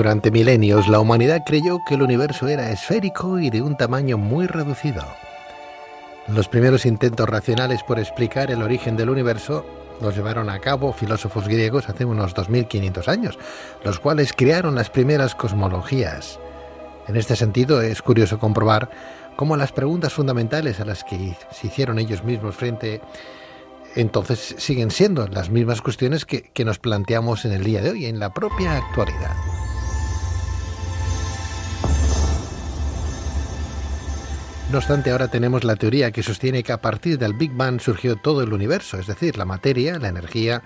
Durante milenios la humanidad creyó que el universo era esférico y de un tamaño muy reducido. Los primeros intentos racionales por explicar el origen del universo los llevaron a cabo filósofos griegos hace unos 2500 años, los cuales crearon las primeras cosmologías. En este sentido es curioso comprobar cómo las preguntas fundamentales a las que se hicieron ellos mismos frente entonces siguen siendo las mismas cuestiones que, que nos planteamos en el día de hoy, en la propia actualidad. No obstante, ahora tenemos la teoría que sostiene que a partir del Big Bang surgió todo el universo, es decir, la materia, la energía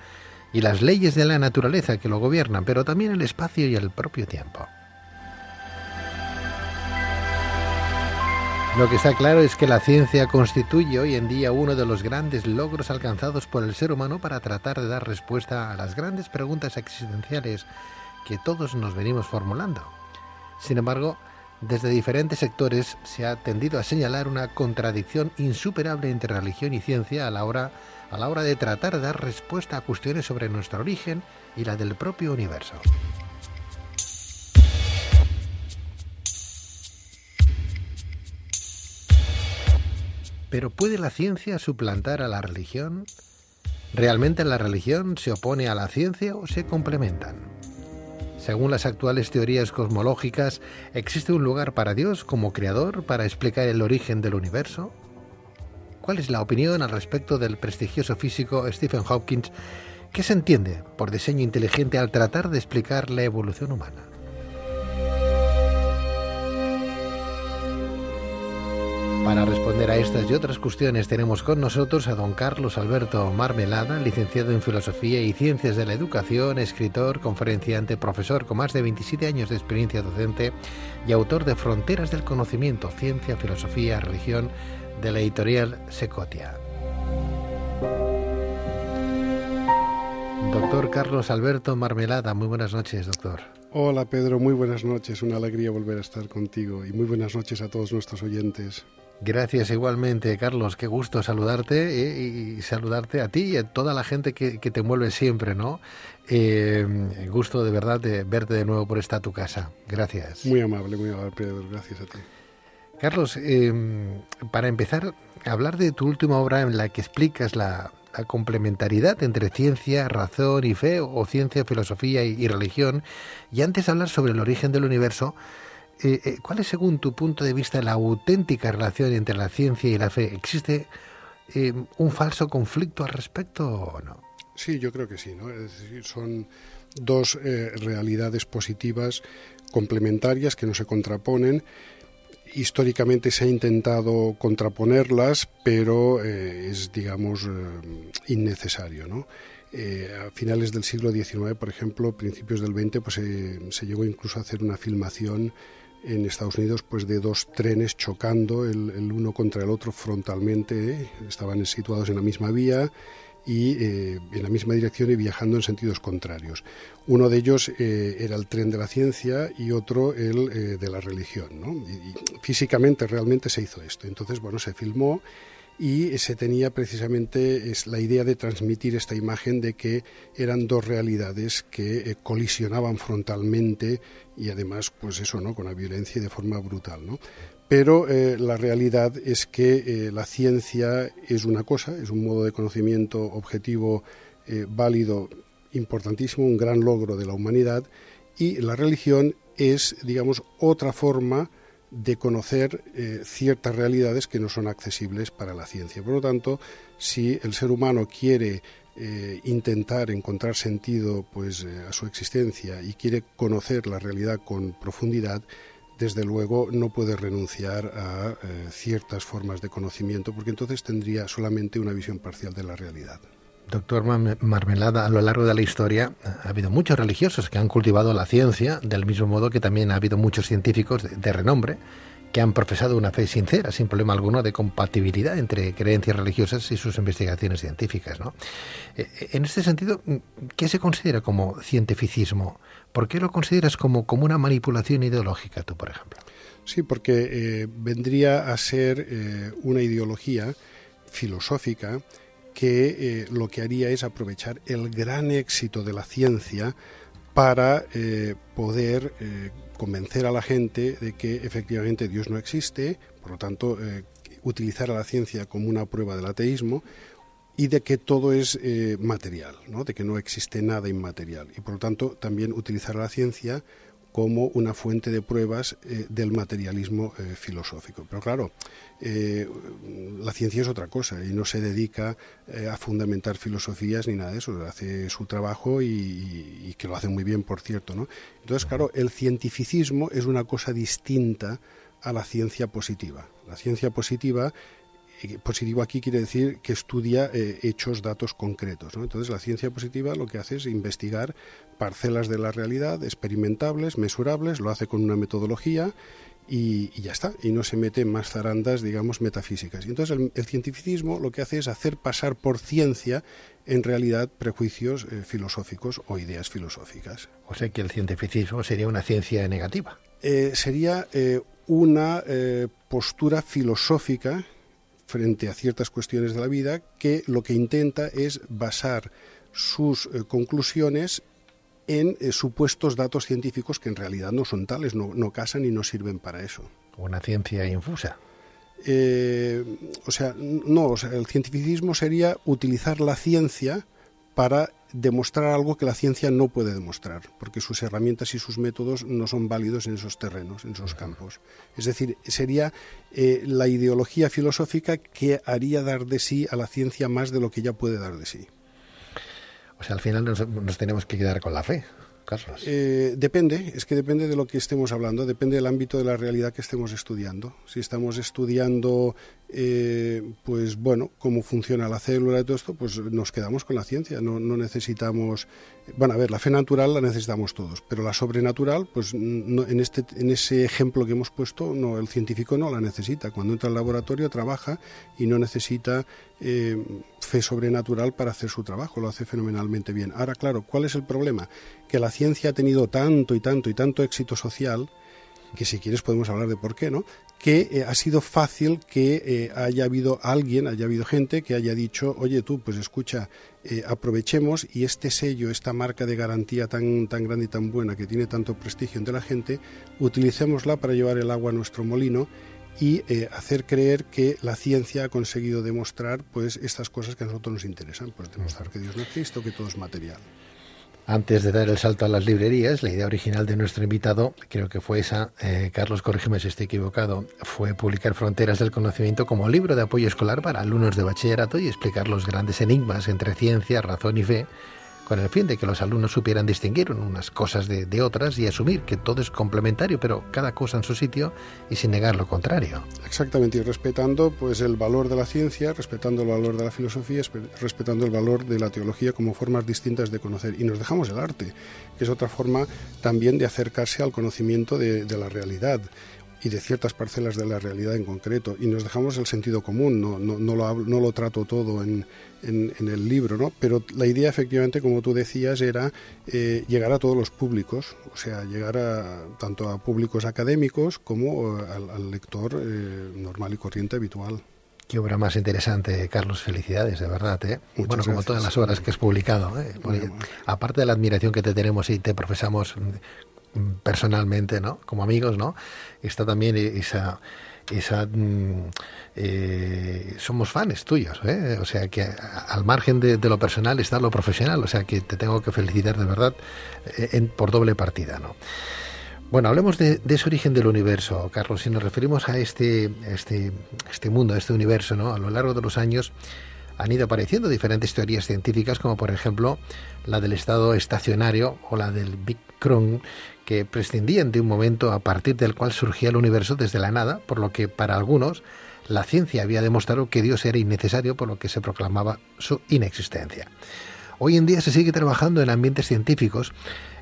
y las leyes de la naturaleza que lo gobiernan, pero también el espacio y el propio tiempo. Lo que está claro es que la ciencia constituye hoy en día uno de los grandes logros alcanzados por el ser humano para tratar de dar respuesta a las grandes preguntas existenciales que todos nos venimos formulando. Sin embargo, desde diferentes sectores se ha tendido a señalar una contradicción insuperable entre religión y ciencia a la hora, a la hora de tratar de dar respuesta a cuestiones sobre nuestro origen y la del propio universo. Pero ¿puede la ciencia suplantar a la religión? ¿Realmente la religión se opone a la ciencia o se complementan? Según las actuales teorías cosmológicas, ¿existe un lugar para Dios como creador para explicar el origen del universo? ¿Cuál es la opinión al respecto del prestigioso físico Stephen Hawking? ¿Qué se entiende por diseño inteligente al tratar de explicar la evolución humana? Para responder a estas y otras cuestiones tenemos con nosotros a don Carlos Alberto Marmelada, licenciado en Filosofía y Ciencias de la Educación, escritor, conferenciante, profesor con más de 27 años de experiencia docente y autor de Fronteras del Conocimiento, Ciencia, Filosofía, Religión de la editorial Secotia. Doctor Carlos Alberto Marmelada, muy buenas noches, doctor. Hola Pedro, muy buenas noches, una alegría volver a estar contigo y muy buenas noches a todos nuestros oyentes. Gracias igualmente, Carlos. Qué gusto saludarte eh, y saludarte a ti y a toda la gente que, te envuelve siempre, ¿no? Eh, gusto de verdad de verte de nuevo por esta tu casa. Gracias. Muy amable, muy amable, Pedro. Gracias a ti. Carlos, em, para empezar, hablar de tu última obra en la que explicas la, complementariedad entre ciencia, razón y fe, o ciencia, filosofía y religión, y antes hablar sobre el origen del universo, eh, eh, ¿cuál es, según tu punto de vista, la auténtica relación entre la ciencia y la fe? ¿Existe eh, un falso conflicto al respecto o no? Sí, yo creo que sí. ¿no? Es decir, son dos realidades positivas complementarias que no se contraponen. Históricamente se ha intentado contraponerlas, pero es, digamos, innecesario. ¿no? a finales del siglo XIX, por ejemplo, principios del XX, pues se llegó incluso a hacer una filmación en Estados Unidos pues de dos trenes chocando el, uno contra el otro frontalmente, estaban situados en la misma vía y eh, en la misma dirección y viajando en sentidos contrarios. Uno de ellos eh, era el tren de la ciencia y otro el eh, de la religión. y físicamente realmente se hizo esto. Entonces, bueno, se filmó y se tenía precisamente es la idea de transmitir esta imagen de que eran dos realidades que eh, colisionaban frontalmente y además pues eso no con la violencia y de forma brutal no pero eh, la realidad es que eh, la ciencia es una cosa es un modo de conocimiento objetivo válido importantísimo un gran logro de la humanidad y la religión es digamos otra forma de conocer eh, ciertas realidades que no son accesibles para la ciencia. Por lo tanto, si el ser humano quiere eh, intentar encontrar sentido pues, eh, a su existencia y quiere conocer la realidad con profundidad, desde luego no puede renunciar a ciertas formas de conocimiento porque entonces tendría solamente una visión parcial de la realidad. Doctor Marmelada, a lo largo de la historia ha habido muchos religiosos que han cultivado la ciencia, del mismo modo que también ha habido muchos científicos de, renombre que han profesado una fe sincera, sin problema alguno, de compatibilidad entre creencias religiosas y sus investigaciones científicas. ¿no? Eh, en este sentido, ¿qué se considera como cientificismo? ¿Por qué lo consideras como, como una manipulación ideológica, tú, por ejemplo? Sí, porque eh, vendría a ser eh, una ideología filosófica que eh, lo que haría es aprovechar el gran éxito de la ciencia para poder convencer a la gente de que efectivamente Dios no existe, por lo tanto, utilizar a la ciencia como una prueba del ateísmo, y de que todo es eh, material, ¿no? de que no existe nada inmaterial. Y por lo tanto también utilizar la ciencia como una fuente de pruebas eh, del materialismo eh, filosófico. Pero claro, la ciencia es otra cosa y no se dedica a fundamentar filosofías ni nada de eso, hace su trabajo y, y, que lo hace muy bien, por cierto. ¿no? Entonces, claro, el cientificismo es una cosa distinta a la ciencia positiva. La ciencia positiva positivo aquí quiere decir que estudia eh, hechos, datos concretos. Entonces la ciencia positiva lo que hace es investigar parcelas de la realidad experimentables, mesurables, lo hace con una metodología y, ya está, y no se mete en más zarandas, digamos, metafísicas. Y entonces el, cientificismo lo que hace es hacer pasar por ciencia en realidad prejuicios eh, filosóficos o ideas filosóficas. O sea que el cientificismo sería una ciencia negativa. Eh, sería una postura filosófica frente a ciertas cuestiones de la vida que lo que intenta es basar sus eh, conclusiones en eh, supuestos datos científicos que en realidad no son tales, no, casan y no sirven para eso. Una ciencia infusa. Eh, o sea, no, o sea, el cientificismo sería utilizar la ciencia para demostrar algo que la ciencia no puede demostrar, porque sus herramientas y sus métodos no son válidos en esos terrenos, en esos campos. Es decir, sería eh, la ideología filosófica que haría dar de sí a la ciencia más de lo que ya puede dar de sí. O sea, al final nos tenemos que quedar con la fe. Eh, depende, es que depende de lo que estemos hablando, depende del ámbito de la realidad que estemos estudiando. Si estamos estudiando, eh, pues bueno, cómo funciona la célula y todo esto, pues nos quedamos con la ciencia, no, necesitamos... Bueno, a ver, la fe natural la necesitamos todos, pero la sobrenatural, pues en, este, en ese ejemplo que hemos puesto, no, el científico no la necesita. Cuando entra al laboratorio trabaja y no necesita eh, fe sobrenatural para hacer su trabajo, lo hace fenomenalmente bien. Ahora, claro, ¿cuál es el problema? Que la ciencia ha tenido tanto y tanto y tanto éxito social, que si quieres podemos hablar de por qué, ¿no? Que eh, ha sido fácil que eh, haya habido alguien, haya habido gente que haya dicho, oye tú, pues escucha, eh, aprovechemos y este sello, esta marca de garantía tan, tan grande y tan buena que tiene tanto prestigio entre la gente, utilicémosla para llevar el agua a nuestro molino y hacer creer que la ciencia ha conseguido demostrar pues estas cosas que a nosotros nos interesan, pues demostrar que Dios no existe, que todo es material. Antes de dar el salto a las librerías, la idea original de nuestro invitado, creo que fue esa, eh, Carlos, corrígeme si estoy equivocado, fue publicar Fronteras del Conocimiento como libro de apoyo escolar para alumnos de bachillerato y explicar los grandes enigmas entre ciencia, razón y fe con el fin de que los alumnos supieran distinguir unas cosas de, otras y asumir que todo es complementario, pero cada cosa en su sitio y sin negar lo contrario. Exactamente, y respetando pues el valor de la ciencia, respetando el valor de la filosofía, respetando el valor de la teología como formas distintas de conocer. Y nos dejamos el arte, que es otra forma también de acercarse al conocimiento de, de la realidad y de ciertas parcelas de la realidad en concreto. Y nos dejamos el sentido común, no, no, no, lo, no lo trato todo en, en, el libro, ¿no? Pero la idea, efectivamente, como tú decías, era eh, llegar a todos los públicos, o sea, llegar a, tanto a públicos académicos como eh, al, lector eh, normal y corriente habitual. Qué obra más interesante, Carlos. Felicidades, de verdad. ¿eh? bueno, como todas las obras que has publicado. ¿eh? aparte de la admiración que te tenemos y te profesamos personalmente, ¿no? Como amigos, ¿no? Está también esa esa mm, eh, somos fans tuyos, ¿eh? o sea que al margen de, lo personal está lo profesional, o sea que te tengo que felicitar de verdad eh, por doble partida, ¿no? Bueno, hablemos de, ese origen del universo, Carlos. Si nos referimos a este, este, este mundo, a este universo, ¿no? A lo largo de los años han ido apareciendo diferentes teorías científicas, como por ejemplo la del estado estacionario o la del Big Crunch, que prescindían de un momento a partir del cual surgía el universo desde la nada, por lo que para algunos la ciencia había demostrado que Dios era innecesario, por lo que se proclamaba su inexistencia. Hoy en día se sigue trabajando en ambientes científicos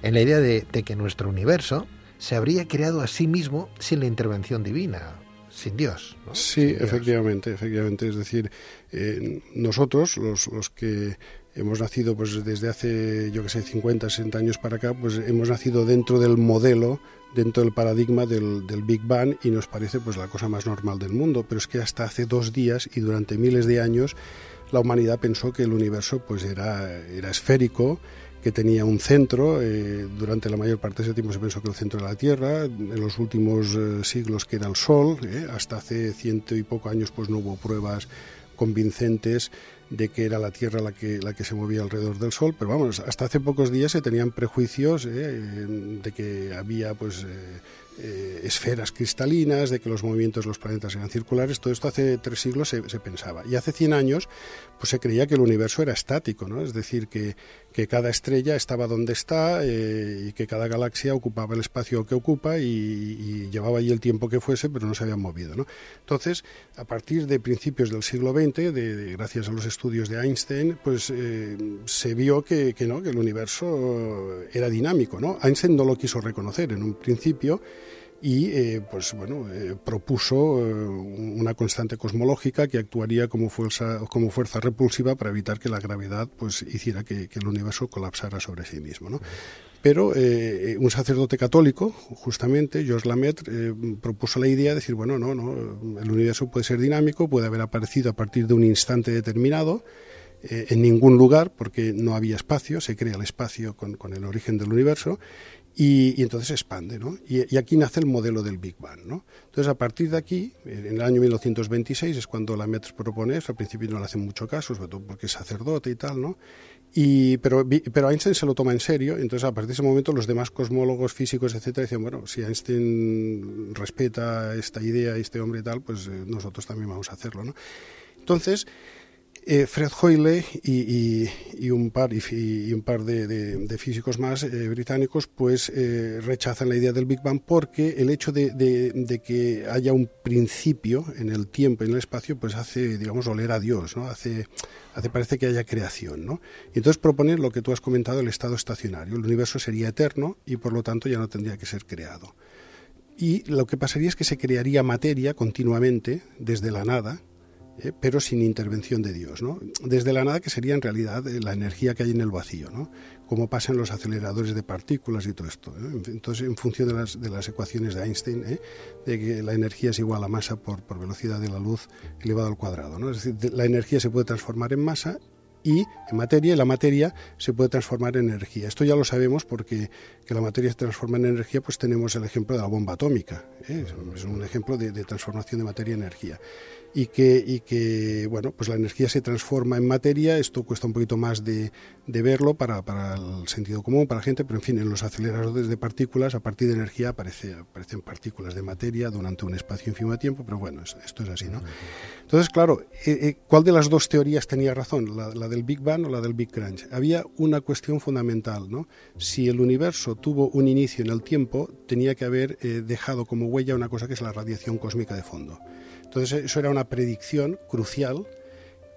en la idea de, que nuestro universo se habría creado a sí mismo sin la intervención divina, sin Dios. Sí, efectivamente, efectivamente. Es decir, eh, nosotros, los, los que hemos nacido pues desde hace, yo que sé, 50, 60 años para acá, pues hemos nacido dentro del modelo, dentro del paradigma del, Big Bang y nos parece pues la cosa más normal del mundo, pero es que hasta hace dos días y durante miles de años la humanidad pensó que el universo pues era, era esférico, que tenía un centro. Eh, durante la mayor parte de ese tiempo se pensó que el centro era la Tierra. En los últimos eh, siglos que era el Sol. Eh, hasta hace ciento y poco años pues no hubo pruebas convincentes de que era la Tierra la que, la que se movía alrededor del Sol, pero vamos, hasta hace pocos días se tenían prejuicios de que había pues eh, esferas cristalinas, de que los movimientos de los planetas eran circulares, todo esto hace tres siglos se, pensaba. Y hace 100 años pues se creía que el universo era estático, ¿no? es decir, que, que cada estrella estaba donde está eh, y que cada galaxia ocupaba el espacio que ocupa y, llevaba allí el tiempo que fuese, pero no se había movido. ¿no? Entonces, a partir de principios del siglo XX, de, gracias a los estudios de Einstein, pues eh, se vio que, que, no, que el universo era dinámico. ¿no? Einstein no lo quiso reconocer en un principio, y eh, pues bueno eh, propuso eh, una constante cosmológica que actuaría como fuerza como fuerza repulsiva para evitar que la gravedad pues hiciera que, el universo colapsara sobre sí mismo ¿no? pero un sacerdote católico justamente Georges Lamaitre propuso la idea de decir bueno no no el universo puede ser dinámico puede haber aparecido a partir de un instante determinado en ningún lugar, porque no había espacio, se crea el espacio con, con el origen del universo, y, entonces se expande, ¿no? Y, aquí nace el modelo del Big Bang, ¿no? Entonces, a partir de aquí, en el año 1926 es cuando la METS propone eso, al principio no le hacen mucho caso, sobre todo porque es sacerdote y tal, ¿no? Y, pero, pero Einstein se lo toma en serio, entonces a partir de ese momento los demás cosmólogos, físicos, etcétera, dicen, bueno, si Einstein respeta esta idea, este hombre y tal, pues eh, nosotros también vamos a hacerlo, ¿no? Entonces, eh, Fred Hoyle y, un par, de, físicos más eh, británicos pues eh, rechazan la idea del Big Bang porque el hecho de, que haya un principio en el tiempo y en el espacio pues hace, digamos, oler a Dios, ¿no? hace, hace parece que haya creación. ¿no? Y entonces proponen lo que tú has comentado, el estado estacionario. El universo sería eterno y por lo tanto ya no tendría que ser creado. Y lo que pasaría es que se crearía materia continuamente desde la nada, eh, pero sin intervención de Dios, ¿no? Desde la nada que sería en realidad eh, la energía que hay en el vacío, ¿no? Como pasa en los aceleradores de partículas y todo esto. ¿eh? Entonces, en función de las, de las ecuaciones de Einstein, de que la energía es igual a masa por, por velocidad de la luz elevado al cuadrado, ¿no? Es decir, la energía se puede transformar en masa y en materia, y la materia se puede transformar en energía. Esto ya lo sabemos porque que la materia se transforma en energía, pues tenemos el ejemplo de la bomba atómica. Es un ejemplo de, de transformación de materia en energía y que, bueno, pues la energía se transforma en materia. Esto cuesta un poquito más de, verlo para, el sentido común, para la gente, pero en fin, en los aceleradores de partículas, a partir de energía aparece, aparecen partículas de materia durante un espacio ínfimo de tiempo, pero bueno, esto es así, ¿no? Entonces, claro, eh, eh, ¿cuál de las dos teorías tenía razón? ¿La, ¿La, del Big Bang o la del Big Crunch? Había una cuestión fundamental, ¿no? Si el universo tuvo un inicio en el tiempo, tenía que haber eh, dejado como huella una cosa que es la radiación cósmica de fondo. Entonces eso era una predicción crucial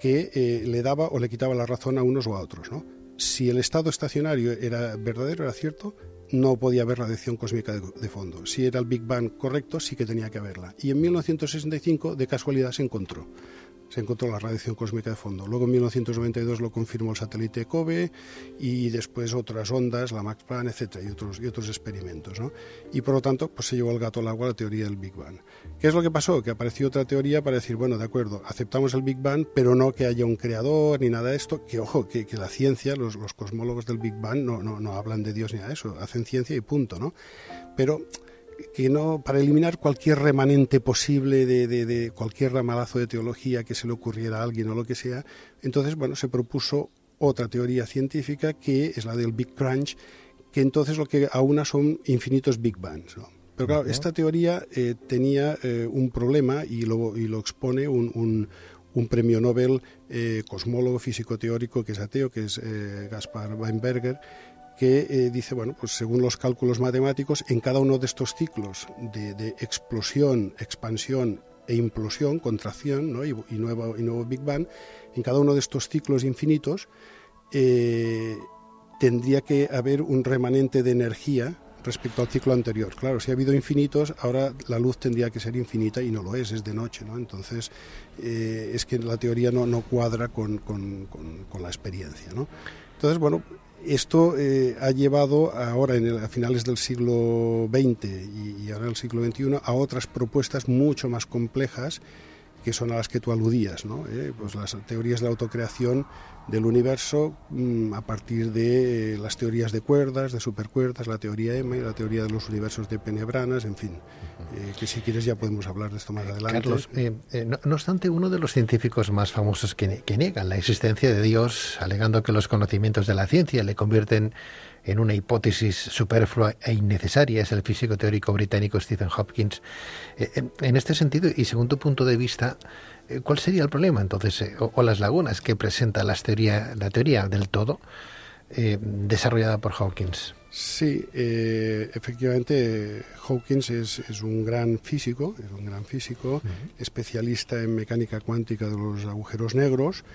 que eh, le daba o le quitaba la razón a unos o a otros. ¿no? Si el estado estacionario era verdadero, era cierto, no podía haber radiación cósmica de, de, fondo. Si era el Big Bang correcto, sí que tenía que haberla. Y en 1965, de casualidad, se encontró se encontró la radiación cósmica de fondo. Luego en 1992 lo confirmó el satélite COBE y después otras ondas, la Max Planck, etcétera, y otros, y otros experimentos. ¿no? Y por lo tanto, pues se llevó el gato al agua la teoría del Big Bang. ¿Qué es lo que pasó? Que apareció otra teoría para decir, bueno, de acuerdo, aceptamos el Big Bang, pero no que haya un creador ni nada de esto, que ojo, que, la ciencia, los, los, cosmólogos del Big Bang no, no, no hablan de Dios ni nada de eso, hacen ciencia y punto, ¿no? Pero que no para eliminar cualquier remanente posible de, de, cualquier ramalazo de teología que se le ocurriera a alguien o lo que sea, entonces bueno se propuso otra teoría científica que es la del Big Crunch, que entonces lo que aúna son infinitos Big Bangs. Pero claro, esta teoría eh, tenía eh, un problema y lo, y lo expone un, un, un premio Nobel eh, cosmólogo físico teórico que es ateo, que es Gaspar Weinberger, que eh, dice, bueno, pues según los cálculos matemáticos, en cada uno de estos ciclos de, explosión, expansión e implosión, contracción ¿no? y, nuevo, y nuevo Big Bang, en cada uno de estos ciclos infinitos eh, tendría que haber un remanente de energía respecto al ciclo anterior. Claro, si ha habido infinitos, ahora la luz tendría que ser infinita y no lo es, es de noche, ¿no? Entonces, eh, es que la teoría no, no cuadra con, con, con la experiencia, ¿no? Entonces, bueno, esto eh, ha llevado ahora, en a finales del siglo XX y, ahora en el siglo XXI, a otras propuestas mucho más complejas que son a las que tú aludías, ¿no? Eh, pues las teorías de la autocreación del universo mm, a partir de las teorías de cuerdas, de supercuerdas, la teoría M, la teoría de los universos de Penebranas, en fin, eh, que si quieres ya podemos hablar de esto más adelante. Carlos, no, obstante, uno de los científicos más famosos que, que niegan la existencia de Dios, alegando que los conocimientos de la ciencia le convierten en una hipótesis superflua e innecesaria es el físico teórico británico Stephen Hopkins. Eh, en este sentido, y según tu punto de vista, eh, ¿cuál sería el problema entonces, eh, o, las lagunas que presenta la teoría, la teoría del todo desarrollada por Hawkins? Sí, eh, efectivamente Hawkins es, es, un gran físico, es un gran físico, especialista en mecánica cuántica de los agujeros negros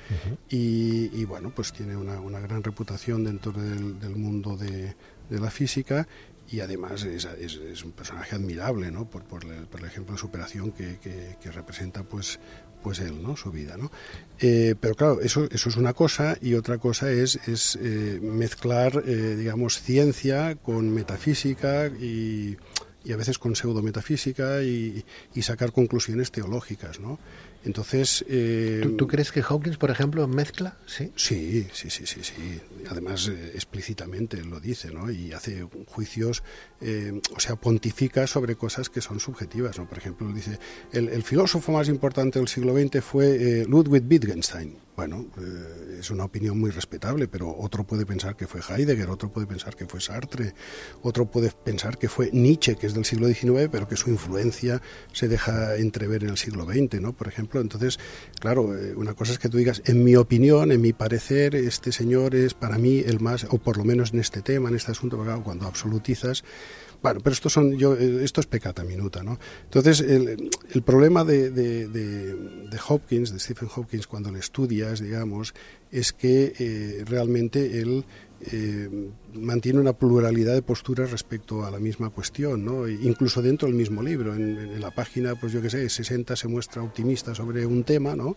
y, bueno, pues tiene una, una gran reputación dentro del, del mundo de, de, la física y además es, es, un personaje admirable, ¿no? Por, por, el, por el ejemplo de superación que, que, que representa, pues pues él, ¿no? Su vida, ¿no? Eh, pero claro, eso, eso es una cosa y otra cosa es, es eh, mezclar, eh, digamos, ciencia con metafísica y, y, a veces con pseudometafísica y, y sacar conclusiones teológicas, ¿no? Entonces... Eh, ¿Tú, crees que Hawkins, por ejemplo, mezcla? Sí, sí, sí, sí, sí. sí. Además, eh, explícitamente lo dice, ¿no? Y hace juicios, eh, o sea, pontifica sobre cosas que son subjetivas, ¿no? Por ejemplo, dice, el, el filósofo más importante del siglo XX fue Ludwig Wittgenstein bueno, eh, es una opinión muy respetable, pero otro puede pensar que fue Heidegger, otro puede pensar que fue Sartre, otro puede pensar que fue Nietzsche, que es del siglo XIX, pero que su influencia se deja entrever en el siglo XX, ¿no? Por ejemplo, entonces, claro, eh, una cosa es que tú digas, en mi opinión, en mi parecer, este señor es para mí el más, o por lo menos en este tema, en este asunto, cuando absolutizas, bueno, pero esto, son, yo, eh, esto es pecata minuta, ¿no? Entonces, el, problema de, de, Hopkins, de Stephen Hopkins, cuando le estudias, digamos, es que eh, realmente él eh, mantiene una pluralidad de posturas respecto a la misma cuestión, ¿no? E incluso dentro del mismo libro. En, en la página, pues yo qué sé, 60 se muestra optimista sobre un tema, ¿no?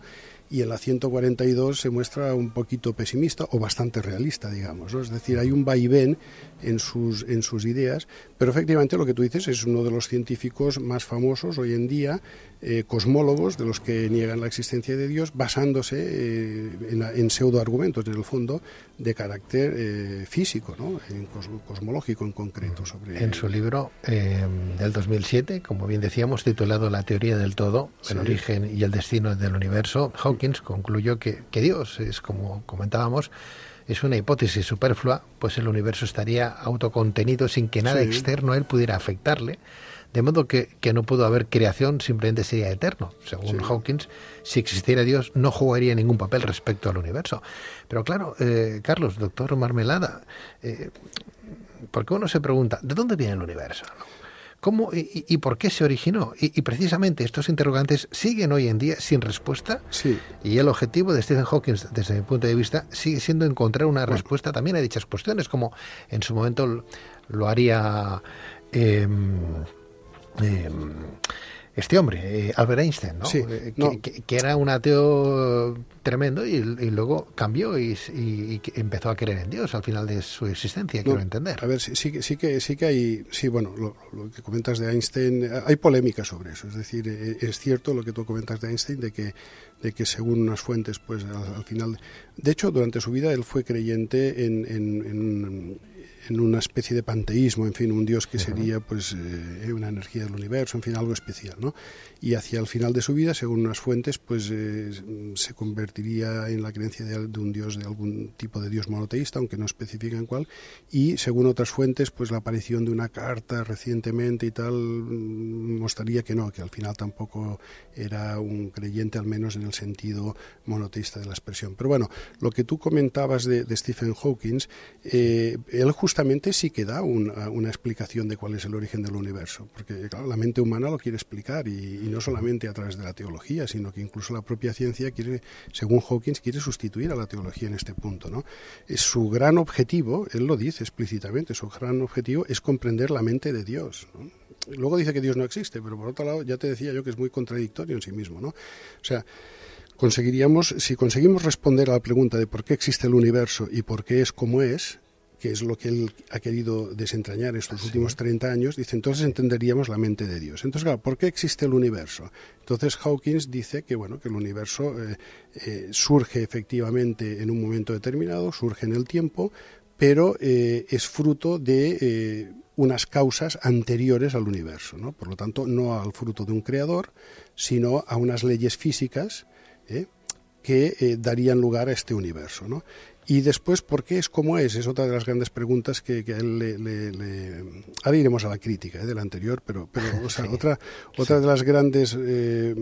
Y en la 142 se muestra un poquito pesimista o bastante realista, digamos. Es decir, hay un vaivén en sus, en sus ideas, pero efectivamente lo que tú dices es uno de los científicos más famosos hoy en día, eh, cosmólogos, de los que niegan la existencia de Dios, basándose eh, en, en pseudoargumentos, en el fondo, de carácter eh, físico, ¿no? en cos, cosmológico en concreto. Sobre en su libro del 2007, como bien decíamos, titulado La teoría del todo, el origen y el destino del universo, Hawkins concluyó que, que Dios es, como comentábamos, es una hipótesis superflua, pues el universo estaría autocontenido sin que nada sí. externo a él pudiera afectarle, de modo que, que, no pudo haber creación, simplemente sería eterno. Según sí. Hawkins, si existiera Dios, no jugaría ningún papel respecto al universo. Pero claro, eh, Carlos, doctor Marmelada, eh, porque uno se pregunta, ¿de dónde viene el universo? ¿Cómo y, y, por qué se originó? Y, y, precisamente estos interrogantes siguen hoy en día sin respuesta. Sí. Y el objetivo de Stephen Hawking, desde mi punto de vista, sigue siendo encontrar una bueno. respuesta también a dichas cuestiones, como en su momento lo haría. Eh, eh, este hombre, eh, Albert Einstein, ¿no? Sí, eh, no. Que, era un ateo tremendo y, y luego cambió y, y, empezó a creer en Dios al final de su existencia, no, quiero entender. A ver, sí, sí, sí, que, sí que hay, sí, bueno, lo, lo, que comentas de Einstein, hay polémica sobre eso, es decir, eh, es cierto lo que tú comentas de Einstein, de que, de que según unas fuentes, pues al, al final, de hecho, durante su vida él fue creyente en, en, en en una especie de panteísmo, en fin, un dios que sería pues eh, una energía del universo, en fin, algo especial, ¿no? Y hacia el final de su vida, según unas fuentes, pues eh, se convertiría en la creencia de, de, un dios, de algún tipo de dios monoteísta, aunque no especifican cuál, y según otras fuentes, pues la aparición de una carta recientemente y tal mm, mostraría que no, que al final tampoco era un creyente, al menos en el sentido monoteísta de la expresión. Pero bueno, lo que tú comentabas de, de Stephen Hawking, eh, él justamente justamente sí que da una, una, explicación de cuál es el origen del universo, porque claro, la mente humana lo quiere explicar y, no solamente a través de la teología, sino que incluso la propia ciencia quiere, según Hawkins, quiere sustituir a la teología en este punto. ¿no? Es su gran objetivo, él lo dice explícitamente, su gran objetivo es comprender la mente de Dios. Luego dice que Dios no existe, pero por otro lado ya te decía yo que es muy contradictorio en sí mismo. ¿no? O sea, conseguiríamos, si conseguimos responder a la pregunta de por qué existe el universo y por qué es como es, que es lo que él ha querido desentrañar estos últimos 30 años, dice, entonces entenderíamos la mente de Dios. Entonces, claro, ¿por qué existe el universo? Entonces Hawkins dice que, bueno, que el universo eh, eh, surge efectivamente en un momento determinado, surge en el tiempo, pero eh, es fruto de unas causas anteriores al universo, ¿no? Por lo tanto, no al fruto de un creador, sino a unas leyes físicas que darían lugar a este universo, ¿no? Y después, ¿por qué es como es? Es otra de las grandes preguntas que, a él le, Ahora iremos a la crítica ¿eh? del anterior, pero, pero o sea, otra, otra de las grandes... Eh,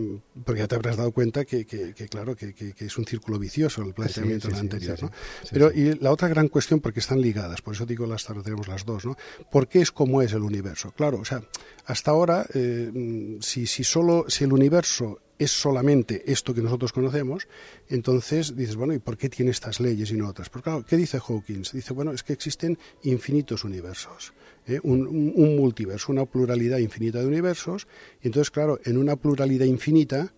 porque ya te habrás dado cuenta que, que, claro, que, es un círculo vicioso el planteamiento del anterior, ¿no? Pero y la otra gran cuestión, porque están ligadas, por eso digo, las tenemos las dos, ¿no? ¿Por qué es como es el universo? Claro, o sea, hasta ahora, eh, si, si solo... Si el universo es solamente esto que nosotros conocemos, entonces dices, bueno, ¿y por qué tiene estas leyes y no otras? Porque claro, ¿qué dice Hawkins? Dice, bueno, es que existen infinitos universos, ¿eh? un, multiverso, una pluralidad infinita de universos, y entonces, claro, en una pluralidad infinita,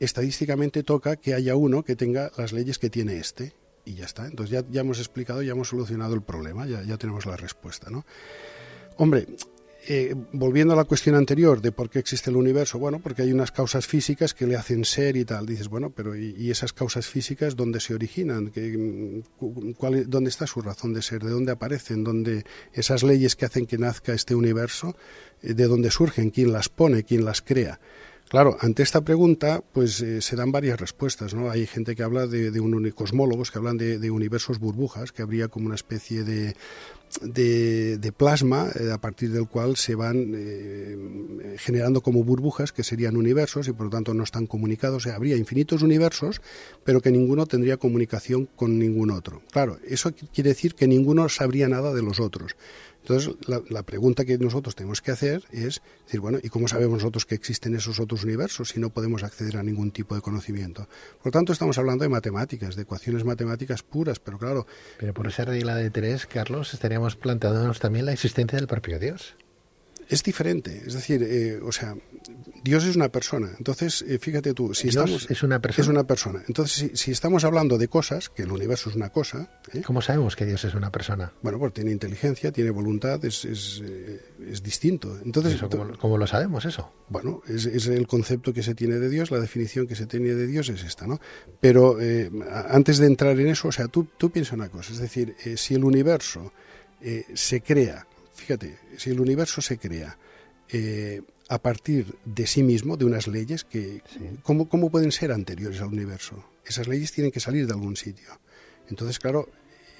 estadísticamente toca que haya uno que tenga las leyes que tiene este, y ya está. Entonces ya, ya hemos explicado, ya hemos solucionado el problema, ya, ya tenemos la respuesta, ¿no? Hombre, eh, volviendo a la cuestión anterior de por qué existe el universo, bueno, porque hay unas causas físicas que le hacen ser y tal. Dices, bueno, pero ¿y, esas causas físicas dónde se originan? ¿Dónde está su razón de ser? ¿De dónde aparecen? ¿Dónde esas leyes que hacen que nazca este universo? Eh, ¿De dónde surgen? ¿Quién las pone? ¿Quién las crea? Claro, ante esta pregunta, pues eh, se dan varias respuestas, ¿no? Hay gente que habla de, un, cosmólogos que hablan de, universos burbujas, que habría como una especie de, de, plasma eh, a partir del cual se van eh, generando como burbujas que serían universos y por lo tanto no están comunicados. Habría infinitos universos, pero que ninguno tendría comunicación con ningún otro. Claro, eso quiere decir que ninguno sabría nada de los otros. Entonces, la, pregunta que nosotros tenemos que hacer es decir, bueno, ¿y cómo sabemos nosotros que existen esos otros universos si no podemos acceder a ningún tipo de conocimiento? Por tanto, estamos hablando de matemáticas, de ecuaciones matemáticas puras, pero claro... Pero por esa regla de tres, Carlos, estaríamos planteándonos también la existencia del propio Dios es diferente. Es decir, eh, o sea, Dios es una persona. Entonces, eh, fíjate tú, si Dios estamos. Es una persona. Es una persona. Entonces, si, estamos hablando de cosas, que el universo es una cosa. ¿eh? ¿Cómo sabemos que Dios es una persona? Bueno, porque tiene inteligencia, tiene voluntad, es, es, es distinto. Entonces, cómo, lo sabemos eso? Bueno, es, es, el concepto que se tiene de Dios, la definición que se tiene de Dios es esta, ¿no? Pero antes de entrar en eso, o sea, tú, tú piensa una cosa, es decir, si el universo se crea fíjate, si el universo se crea eh, a partir de sí mismo, de unas leyes que, ¿cómo, pueden ser anteriores al universo? Esas leyes tienen que salir de algún sitio. Entonces, claro,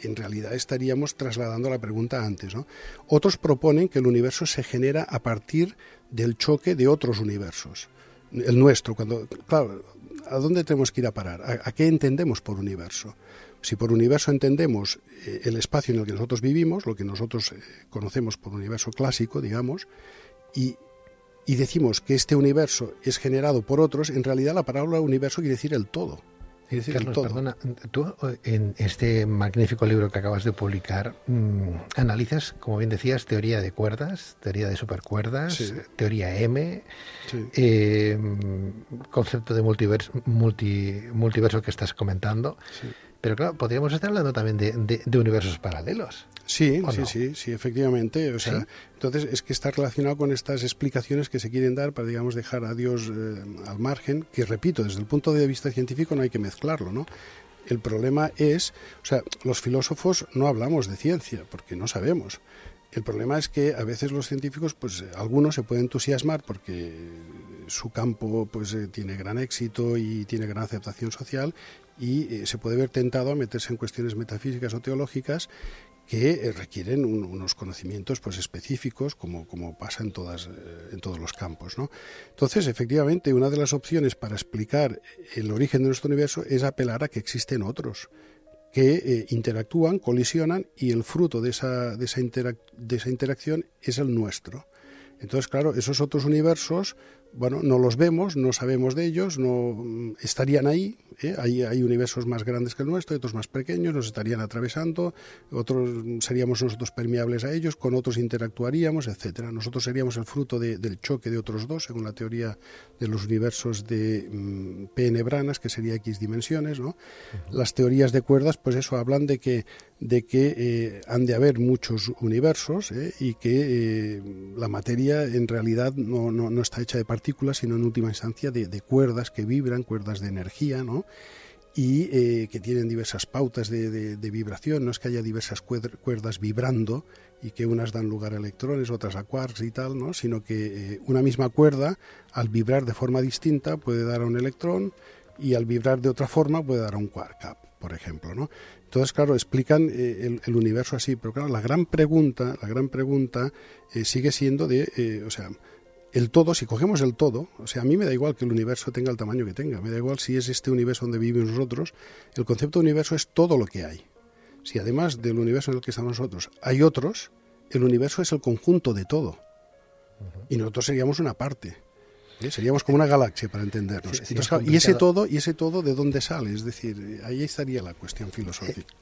en realidad estaríamos trasladando la pregunta antes. ¿no? Otros proponen que el universo se genera a partir del choque de otros universos. El nuestro, cuando, claro, ¿a dónde tenemos que ir a parar? a qué entendemos por universo? Si por universo entendemos eh, el espacio en el que nosotros vivimos, lo que nosotros eh, conocemos por universo clásico, digamos, y, decimos que este universo es generado por otros, en realidad la palabra universo quiere decir el todo. Carlos, perdona, tú en este magnífico libro que acabas de publicar mm, analizas, como bien decías, teoría de cuerdas, teoría de supercuerdas, teoría M, eh, concepto de multiverso, multiverso que estás comentando. Pero claro, podríamos estar hablando también de, universos paralelos. Sí, sí, sí, sí, efectivamente. O sea, entonces es que está relacionado con estas explicaciones que se quieren dar para, digamos, dejar a Dios eh, al margen, que repito, desde el punto de vista científico no hay que mezclarlo, ¿no? El problema es, o sea, los filósofos no hablamos de ciencia porque no sabemos. El problema es que a veces los científicos, pues algunos se pueden entusiasmar porque su campo pues eh, tiene gran éxito y tiene gran aceptación social y eh, se puede ver tentado a meterse en cuestiones metafísicas o teológicas que eh, requieren unos conocimientos pues específicos como, como pasa en todas eh, en todos los campos ¿no? entonces efectivamente una de las opciones para explicar el origen de nuestro universo es apelar a que existen otros que interactúan colisionan y el fruto de esa de esa, de esa interacción es el nuestro entonces claro esos otros universos bueno, no los vemos, no sabemos de ellos, no mm, estarían ahí. ¿eh? Hay, hay, universos más grandes que el nuestro, otros más pequeños, nos estarían atravesando, otros seríamos nosotros permeables a ellos, con otros interactuaríamos, etcétera. Nosotros seríamos el fruto del choque de otros dos, según la teoría de los universos de mm, P. Nebranas, que sería X dimensiones. ¿no? Las teorías de cuerdas, pues eso, hablan de que de que eh, han de haber muchos universos ¿eh? y que la materia en realidad no, no, no está hecha de partículas sino en última instancia de, cuerdas que vibran, cuerdas de energía, ¿no? y eh, que tienen diversas pautas de, vibración. No es que haya diversas cuerdas vibrando y que unas dan lugar a electrones, otras a quarks y tal, ¿no? sino que eh, una misma cuerda, al vibrar de forma distinta, puede dar a un electrón y al vibrar de otra forma puede dar a un quark, por ejemplo. ¿no? Entonces, claro, explican eh, el, universo así, pero claro, la gran pregunta, la gran pregunta sigue siendo de, o sea, el todo, si cogemos el todo, o sea, a mí me da igual que el universo tenga el tamaño que tenga, me da igual si es este universo donde vivimos nosotros, el concepto de universo es todo lo que hay. Si además del universo en el que estamos nosotros hay otros, el universo es el conjunto de todo. Y nosotros seríamos una parte. ¿Eh? Seríamos como una galaxia para entendernos. y ese todo, y ese todo de dónde sale, es decir, ahí estaría la cuestión filosófica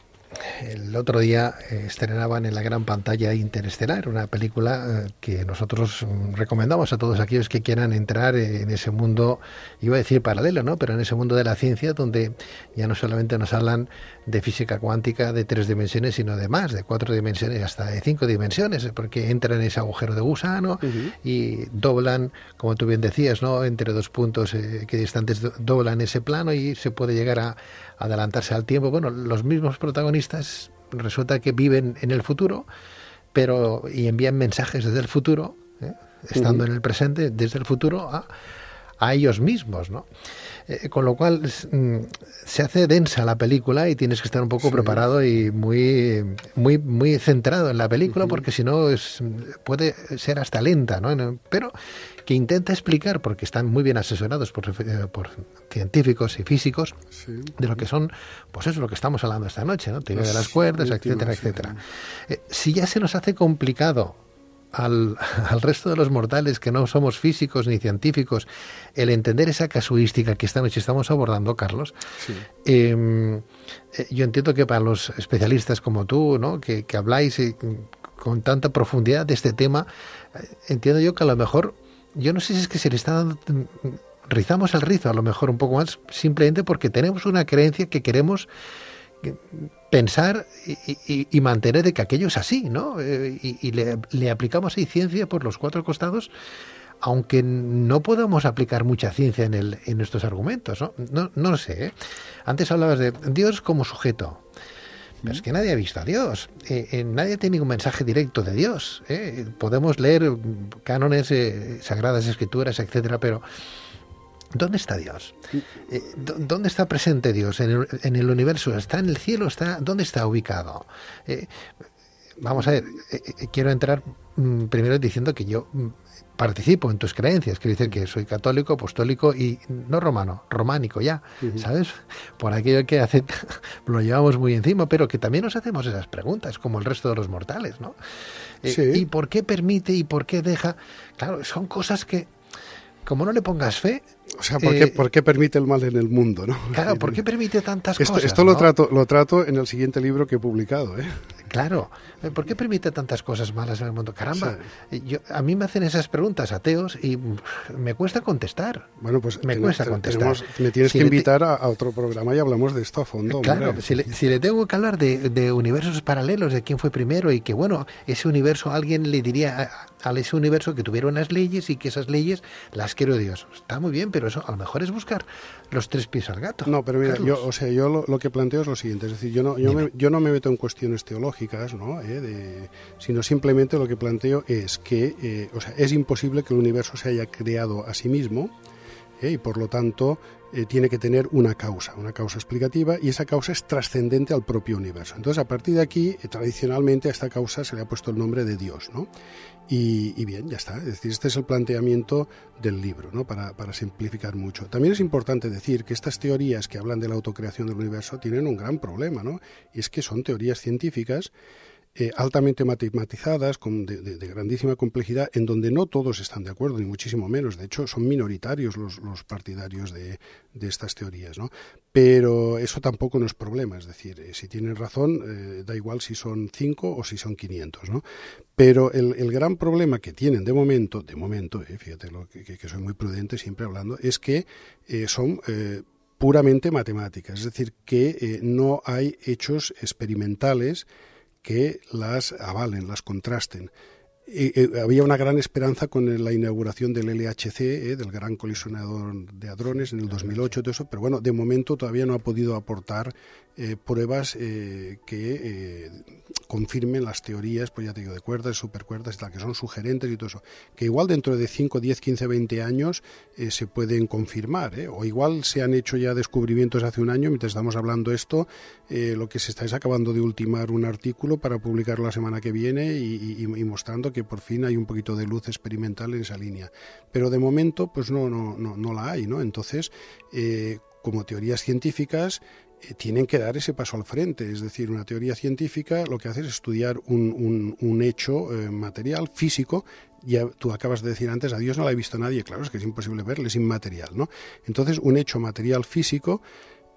el otro día eh, estrenaban en la gran pantalla Interestelar, una película eh, que nosotros mm, recomendamos a todos aquellos que quieran entrar en ese mundo, iba a decir paralelo, ¿no? Pero en ese mundo de la ciencia donde ya no solamente nos hablan de física cuántica de tres dimensiones, sino de más, de cuatro dimensiones, hasta de cinco dimensiones, porque entran en ese agujero de gusano y doblan, como tú bien decías, ¿no? Entre dos puntos eh, que distantes doblan ese plano y se puede llegar a adelantarse al tiempo. Bueno, los mismos protagonistas resulta que viven en el futuro, pero y envían mensajes desde el futuro, ¿eh? estando en el presente, desde el futuro a, a ellos mismos, ¿no? Eh, con lo cual mm, se hace densa la película y tienes que estar un poco preparado y muy, muy, muy centrado en la película, porque si no es, puede ser hasta lenta, ¿no? Pero que intenta explicar, porque están muy bien asesorados por, eh, por científicos y físicos, de lo que son, pues eso, lo que estamos hablando esta noche, ¿no? Teoría de las cuerdas, etcétera, etcétera. Eh, si ya se nos hace complicado al, al, resto de los mortales que no somos físicos ni científicos el entender esa casuística que esta noche estamos abordando, Carlos. Em, eh, yo entiendo que para los especialistas como tú, ¿no? que, que habláis con tanta profundidad de este tema, entiendo yo que a lo mejor, yo no sé si es que se le está dando rizamos el rizo a lo mejor un poco más simplemente porque tenemos una creencia que queremos pensar y, mantener de que aquello es así, ¿no? Eh, y, le, aplicamos ahí ciencia por los cuatro costados, aunque no podamos aplicar mucha ciencia en, el, en nuestros argumentos, ¿no? No, no lo sé. ¿eh? Antes hablabas de Dios como sujeto. Pero es que nadie ha visto a Dios. Eh, nadie tiene un mensaje directo de Dios. Podemos leer cánones, sagradas escrituras, etcétera, pero ¿Dónde está Dios? Eh, ¿Dónde está presente Dios? ¿En el, universo? ¿Está en el cielo? ¿Está, ¿Dónde está ubicado? Eh, vamos a ver, eh, quiero entrar mm, primero diciendo que yo mm, participo en tus creencias, quiero decir que soy católico, apostólico y no romano, románico ya, ¿sabes? Por aquello que hace, lo llevamos muy encima, pero que también nos hacemos esas preguntas, como el resto de los mortales, ¿no? ¿Y por qué permite y por qué deja? Claro, son cosas que como no le pongas fe... O sea, ¿por, qué, eh, ¿por qué permite el mal en el mundo? ¿no? Claro, ¿por qué permite tantas cosas? Esto lo, trato, lo trato en el siguiente libro que he publicado. ¿eh? Claro, ¿por qué permite tantas cosas malas en el mundo? Caramba, yo, a mí me hacen esas preguntas ateos y me cuesta contestar. Bueno, pues me cuesta contestar. me tienes que invitar a, otro programa y hablamos de esto a fondo. Claro, si le, tengo que hablar de, universos paralelos, de quién fue primero y que, bueno, ese universo, alguien le diría a, a, ese universo que tuviera unas leyes y que esas leyes las quiero Dios. Está muy bien, pero eso a lo mejor es buscar los tres pies al gato. No, pero mira, yo, o sea, yo lo, que planteo es lo siguiente, es decir, yo no, yo, me, yo no me meto en cuestiones teológicas, ¿no? Eh, sino simplemente lo que planteo es que, eh, o sea, es imposible que el universo se haya creado a sí mismo ¿eh? y por lo tanto tiene que tener una causa, una causa explicativa y esa causa es trascendente al propio universo. Entonces, a partir de aquí, tradicionalmente a esta causa se le ha puesto el nombre de Dios, ¿no? Y, bien, ya está. Es decir, este es el planteamiento del libro, ¿no? Para, simplificar mucho. También es importante decir que estas teorías que hablan de la autocreación del universo tienen un gran problema, ¿no? Y es que son teorías científicas eh, altamente matematizadas, de, grandísima complejidad, en donde no todos están de acuerdo, ni muchísimo menos. De hecho, son minoritarios los, partidarios de, estas teorías. ¿no? Pero eso tampoco no es problema. Es decir, eh, si tienen razón, eh, da igual si son cinco o si son 500. ¿no? Pero el, gran problema que tienen de momento, de momento, fíjate lo que, soy muy prudente siempre hablando, es que son puramente matemáticas. Es decir, que no hay hechos experimentales que las avalen, las contrasten. había una gran esperanza con la inauguración del LHC, eh, del Gran Colisionador de Hadrones, en el 2008, todo eso, pero bueno, de momento todavía no ha podido aportar eh, pruebas eh, que eh, confirmen las teorías, pues ya te digo, de cuerdas, supercuerdas y tal, que son sugerentes y todo eso, que igual dentro de 5, 10, 15, 20 años se pueden confirmar, o igual se han hecho ya descubrimientos hace un año, mientras estamos hablando esto, lo que se está es acabando de ultimar un artículo para publicarlo la semana que viene y, mostrando que por fin hay un poquito de luz experimental en esa línea. Pero de momento, pues no, no, no, no la hay, ¿no? Entonces, como teorías científicas, tienen que dar ese paso al frente. Es decir, una teoría científica lo que hace es estudiar un, un, hecho eh, material, físico. Ya tú acabas de decir antes, a Dios no la ha visto nadie. Claro, es que es imposible verle, es inmaterial. ¿no? Entonces, un hecho material físico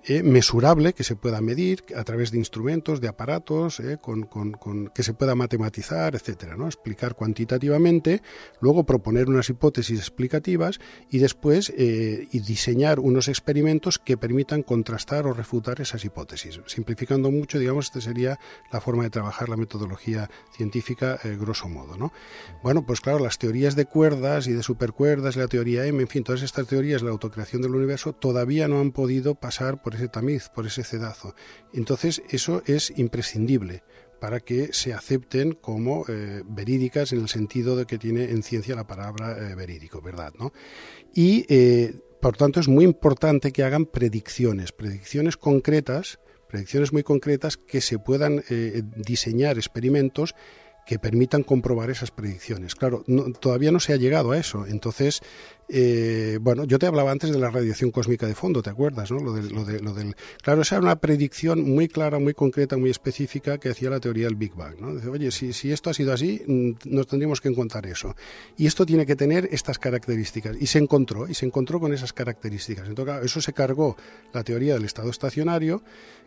eh, mesurable que se pueda medir a través de instrumentos, de aparatos, eh, con, que se pueda matematizar, etcétera, ¿no? Explicar cuantitativamente, luego proponer unas hipótesis explicativas y después eh, y diseñar unos experimentos que permitan contrastar o refutar esas hipótesis. Simplificando mucho, digamos, esta sería la forma de trabajar la metodología científica, grosso modo, ¿no? Bueno, pues claro, las teorías de cuerdas y de supercuerdas, la teoría M, en fin, todas estas teorías la autocreación del universo todavía no han podido pasar por ese tamiz, por ese cedazo. Entonces, eso es imprescindible para que se acepten como eh, verídicas en el sentido de que tiene en ciencia la palabra eh, verídico, ¿verdad? ¿no? Y, eh, por tanto, es muy importante que hagan predicciones, predicciones concretas, predicciones muy concretas que se puedan diseñar experimentos que permitan comprobar esas predicciones. Claro, todavía no se ha llegado a eso. Entonces, eh, bueno, yo te hablaba antes de la radiación cósmica de fondo, ¿te acuerdas? No? Lo, de, lo, de, lo del, claro, esa era una predicción muy clara, muy concreta, muy específica que hacía la teoría del Big Bang. ¿no? Dice, oye, si, esto ha sido así, mm, nos tendríamos que encontrar eso. Y esto tiene que tener estas características. Y se encontró, y se encontró con esas características. Entonces, eso se cargó la teoría del estado estacionario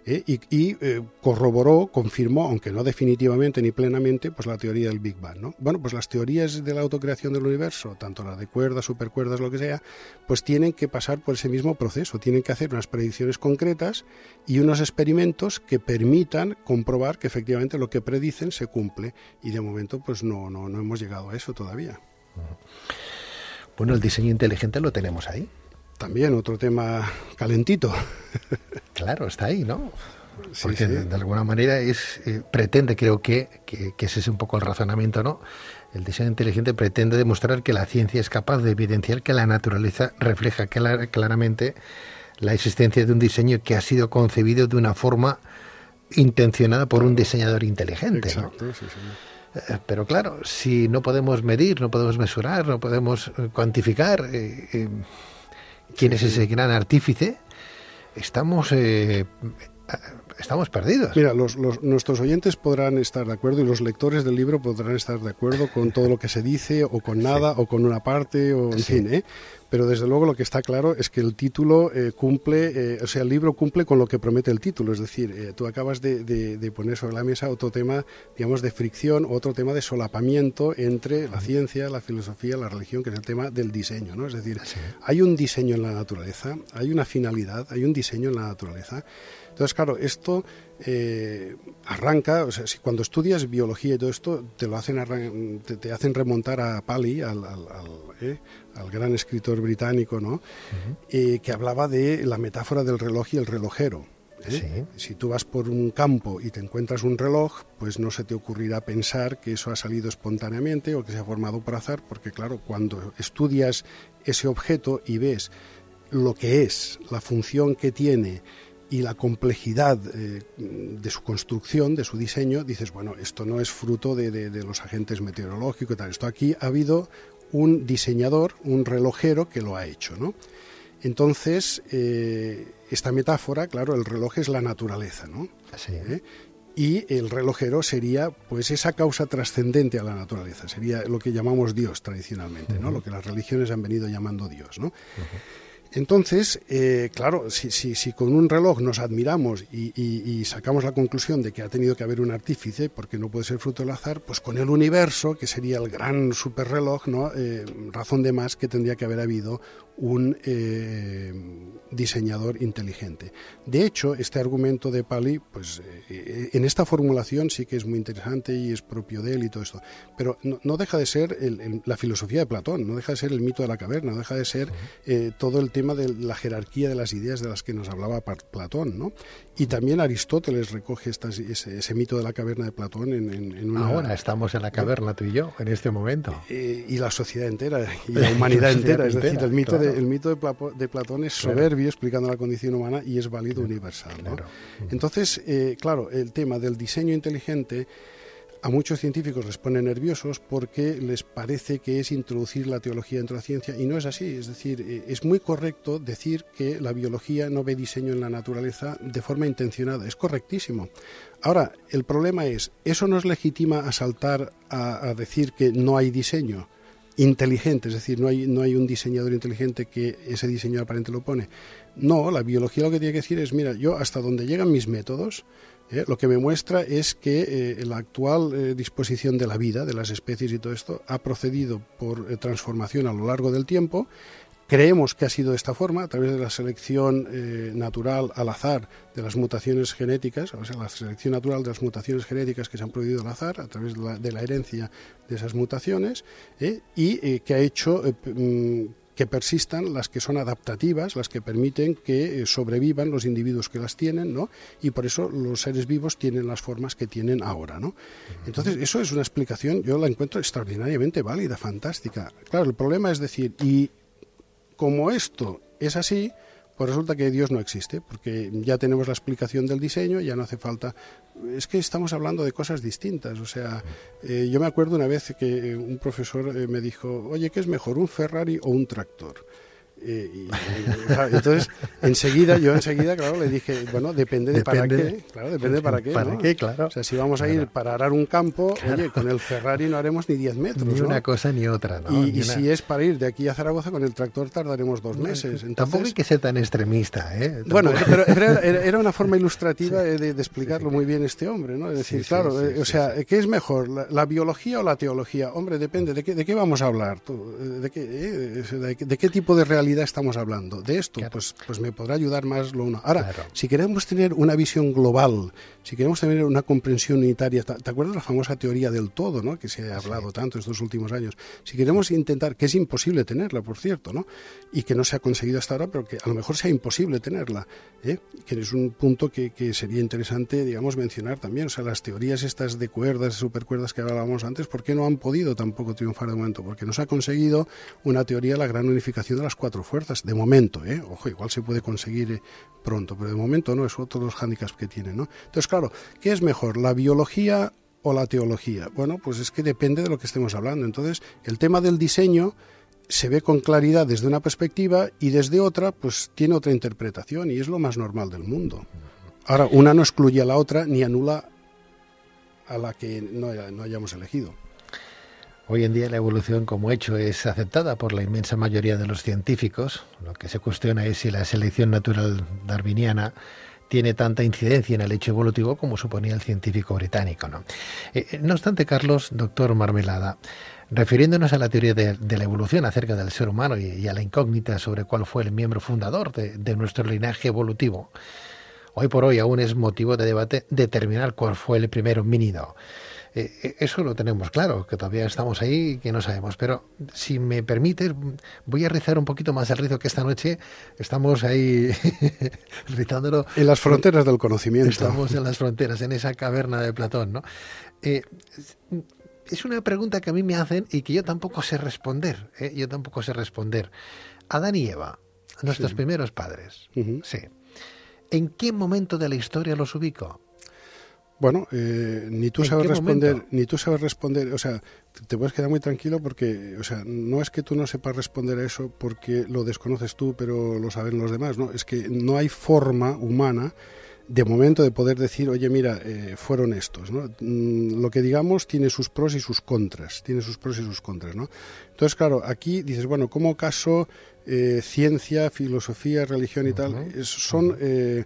¿eh? y, eh, corroboró, confirmó, aunque no definitivamente ni plenamente, pues la teoría del Big Bang. ¿no? Bueno, pues las teorías de la autocreación del universo, tanto la de cuerdas, lo que sea, pues tienen que pasar por ese mismo proceso, tienen que hacer unas predicciones concretas y unos experimentos que permitan comprobar que efectivamente lo que predicen se cumple. Y de momento, pues no, no, no hemos llegado a eso todavía. Bueno, el diseño inteligente lo tenemos ahí también otro tema calentito. Claro, está ahí, ¿no? Porque De, alguna manera es eh, pretende, creo que, que, ese es un poco el razonamiento, ¿no? El diseño inteligente pretende demostrar que la ciencia es capaz de evidenciar que la naturaleza refleja claramente la existencia de un diseño que ha sido concebido de una forma intencionada por un diseñador inteligente. Exacto, sí, sí. Eh, pero claro, si no podemos medir, no podemos mesurar, no podemos eh, cuantificar, quién es ese gran artífice, estamos, eh, estamos perdidos. Mira, los, nuestros oyentes podrán estar de acuerdo y los lectores del libro podrán estar de acuerdo con todo lo que se dice o con nada o con una parte o en fin, ¿eh? pero desde luego lo que está claro es que el título eh, cumple, eh, o sea, el libro cumple con lo que promete el título, es decir, eh, tú acabas de, poner sobre la mesa otro tema, digamos, de fricción, otro tema de solapamiento entre la ciencia, la filosofía, la religión, que es el tema del diseño, ¿no? Es decir, hay un diseño en la naturaleza, hay una finalidad, hay un diseño en la naturaleza. Entonces, claro, esto arranca, o sea, si cuando estudias biología y todo esto, te lo hacen, te, hacen remontar a Pali, al, al gran escritor británico, ¿no? Eh, que hablaba de la metáfora del reloj y el relojero. ¿eh? Si tú vas por un campo y te encuentras un reloj, pues no se te ocurrirá pensar que eso ha salido espontáneamente o que se ha formado por azar, porque claro, cuando estudias ese objeto y ves lo que es, la función que tiene y la complejidad eh, de su construcción, de su diseño, dices, bueno, esto no es fruto de, de los agentes meteorológicos y tal. Esto aquí ha habido un diseñador, un relojero que lo ha hecho. ¿no? Entonces, eh, esta metáfora, claro, el reloj es la naturaleza, ¿no? ¿Eh? y el relojero sería pues esa causa trascendente a la naturaleza, sería lo que llamamos Dios tradicionalmente, ¿no? Lo que las religiones han venido llamando Dios, ¿no? Entonces, eh, claro, si, si, si, con un reloj nos admiramos y, sacamos la conclusión de que ha tenido que haber un artífice, porque no puede ser fruto del azar, pues con el universo, que sería el gran superreloj, ¿no? Eh, razón de más que tendría que haber habido un eh, diseñador inteligente. De hecho, este argumento de Pali, pues eh, en esta formulación sí que es muy interesante y es propio de él y todo esto, pero no, deja de ser la filosofía de Platón, no deja de ser el mito de la caverna, no deja de ser eh, todo el tema de la jerarquía de las ideas de las que nos hablaba Platón, ¿no? Y también Aristóteles recoge ese, mito de la caverna de Platón en, una... Ahora estamos en la caverna tú y yo, en este momento. y la sociedad entera, y la humanidad entera, es decir, el mito de el mito de, Platón es soberbio explicando la condición humana y es válido universal. Entonces, eh, claro, el tema del diseño inteligente a muchos científicos les pone nerviosos porque les parece que es introducir la teología dentro de la ciencia y no es así. Es decir, eh, es muy correcto decir que la biología no ve diseño en la naturaleza de forma intencionada. Es correctísimo. Ahora, el problema es, ¿eso nos legitima a saltar a decir que no hay diseño? inteligente, es decir, no hay, no hay un diseñador inteligente que ese diseño aparente lo pone. No, la biología lo que tiene que decir es, mira, yo hasta donde llegan mis métodos, eh, lo que me muestra es que eh, la actual eh, disposición de la vida, de las especies y todo esto, ha procedido por transformación a lo largo del tiempo. Creemos que ha sido de esta forma, a través de la selección natural al azar de las mutaciones genéticas, o sea, la selección natural de las mutaciones genéticas que se han producido al azar, a través de la, herencia de esas mutaciones, y que ha hecho mm, que persistan las que son adaptativas, las que permiten que sobrevivan los individuos que las tienen, ¿no? Y por eso los seres vivos tienen las formas que tienen ahora, ¿no? Entonces, eso es una explicación, yo la encuentro extraordinariamente válida, fantástica. Claro, el problema es decir, ¿y como esto es así, pues resulta que Dios no existe, porque ya tenemos la explicación del diseño, ya no hace falta. Es que estamos hablando de cosas distintas. O sea, eh, yo me acuerdo una vez que un profesor eh, me dijo, oye, ¿qué es mejor, un Ferrari o un tractor? Y, entonces, enseguida, yo enseguida, claro, le dije, bueno, depende de para qué. Claro, depende de para qué. ¿Para qué, claro? O sea, si vamos a ir para arar un campo, oye, con el Ferrari no haremos ni 10 metros. Ni una cosa ni otra, ¿no? Y, si es para ir de aquí a Zaragoza, con el tractor tardaremos dos meses. Entonces, Tampoco hay que ser tan extremista, ¿eh? Bueno, pero era, una forma ilustrativa de, explicarlo muy bien este hombre, ¿no? Es decir, claro, eh, o sea, ¿qué es mejor, la, biología o la teología? Hombre, depende, ¿de qué, de qué vamos a hablar? ¿De qué, eh, de qué tipo de realidad estamos hablando? De esto, pues, pues me podrá ayudar más lo uno. Ahora, si queremos tener una visión global, si queremos tener una comprensión unitaria, ¿te acuerdas la famosa teoría del todo, ¿no? que se ha hablado tanto estos últimos años? Si queremos intentar, que es imposible tenerla, por cierto, ¿no? y que no se ha conseguido hasta ahora, pero que a lo mejor sea imposible tenerla, ¿eh? que es un punto que, que, sería interesante, digamos, mencionar también. O sea, las teorías estas de cuerdas, supercuerdas que hablábamos antes, ¿por qué no han podido tampoco triunfar de momento? Porque no se ha conseguido una teoría de la gran unificación de las cuatro fuerzas, de momento, ¿eh? ojo, igual se puede conseguir eh, pronto, pero de momento no, es otro de los hándicaps que tiene. ¿no? Entonces, claro, ¿qué es mejor, la biología o la teología? Bueno, pues es que depende de lo que estemos hablando. Entonces, el tema del diseño se ve con claridad desde una perspectiva y desde otra, pues tiene otra interpretación y es lo más normal del mundo. Ahora, una no excluye a la otra ni anula a la que no, no hayamos elegido. Hoy en día la evolución como hecho es aceptada por la inmensa mayoría de los científicos. Lo que se cuestiona es si la selección natural darwiniana tiene tanta incidencia en el hecho evolutivo como suponía el científico británico. No, eh, eh, obstante, Carlos, doctor Marmelada, refiriéndonos a la teoría de, la evolución acerca del ser humano y, a la incógnita sobre cuál fue el miembro fundador de, de nuestro linaje evolutivo, hoy por hoy aún es motivo de debate determinar cuál fue el primer homínido. Eh, eh, eso lo tenemos claro, que todavía estamos ahí y que no sabemos. Pero si me permites, voy a rizar un poquito más el rizo que esta noche estamos ahí rizándolo. En las fronteras del conocimiento. Estamos en las fronteras, en esa caverna de Platón, ¿no? Eh, es una pregunta que a mí me hacen y que yo tampoco sé responder. Yo tampoco sé responder. Adán y Eva, nuestros primeros padres. Sí. ¿En qué momento de la historia los ubico? Bueno, eh, ni tú sabes responder, ni tú sabes responder, o sea, te puedes quedar muy tranquilo porque, o sea, no es que tú no sepas responder a eso porque lo desconoces tú, pero lo saben los demás, ¿no? Es que no hay forma humana de momento de poder decir, oye, mira, eh, fueron estos. ¿no? Mm, lo que digamos tiene sus pros y sus contras, tiene sus pros y sus contras. ¿no? Entonces, claro, aquí dices, bueno, ¿cómo caso eh, ciencia, filosofía, religión y tal son... Eh,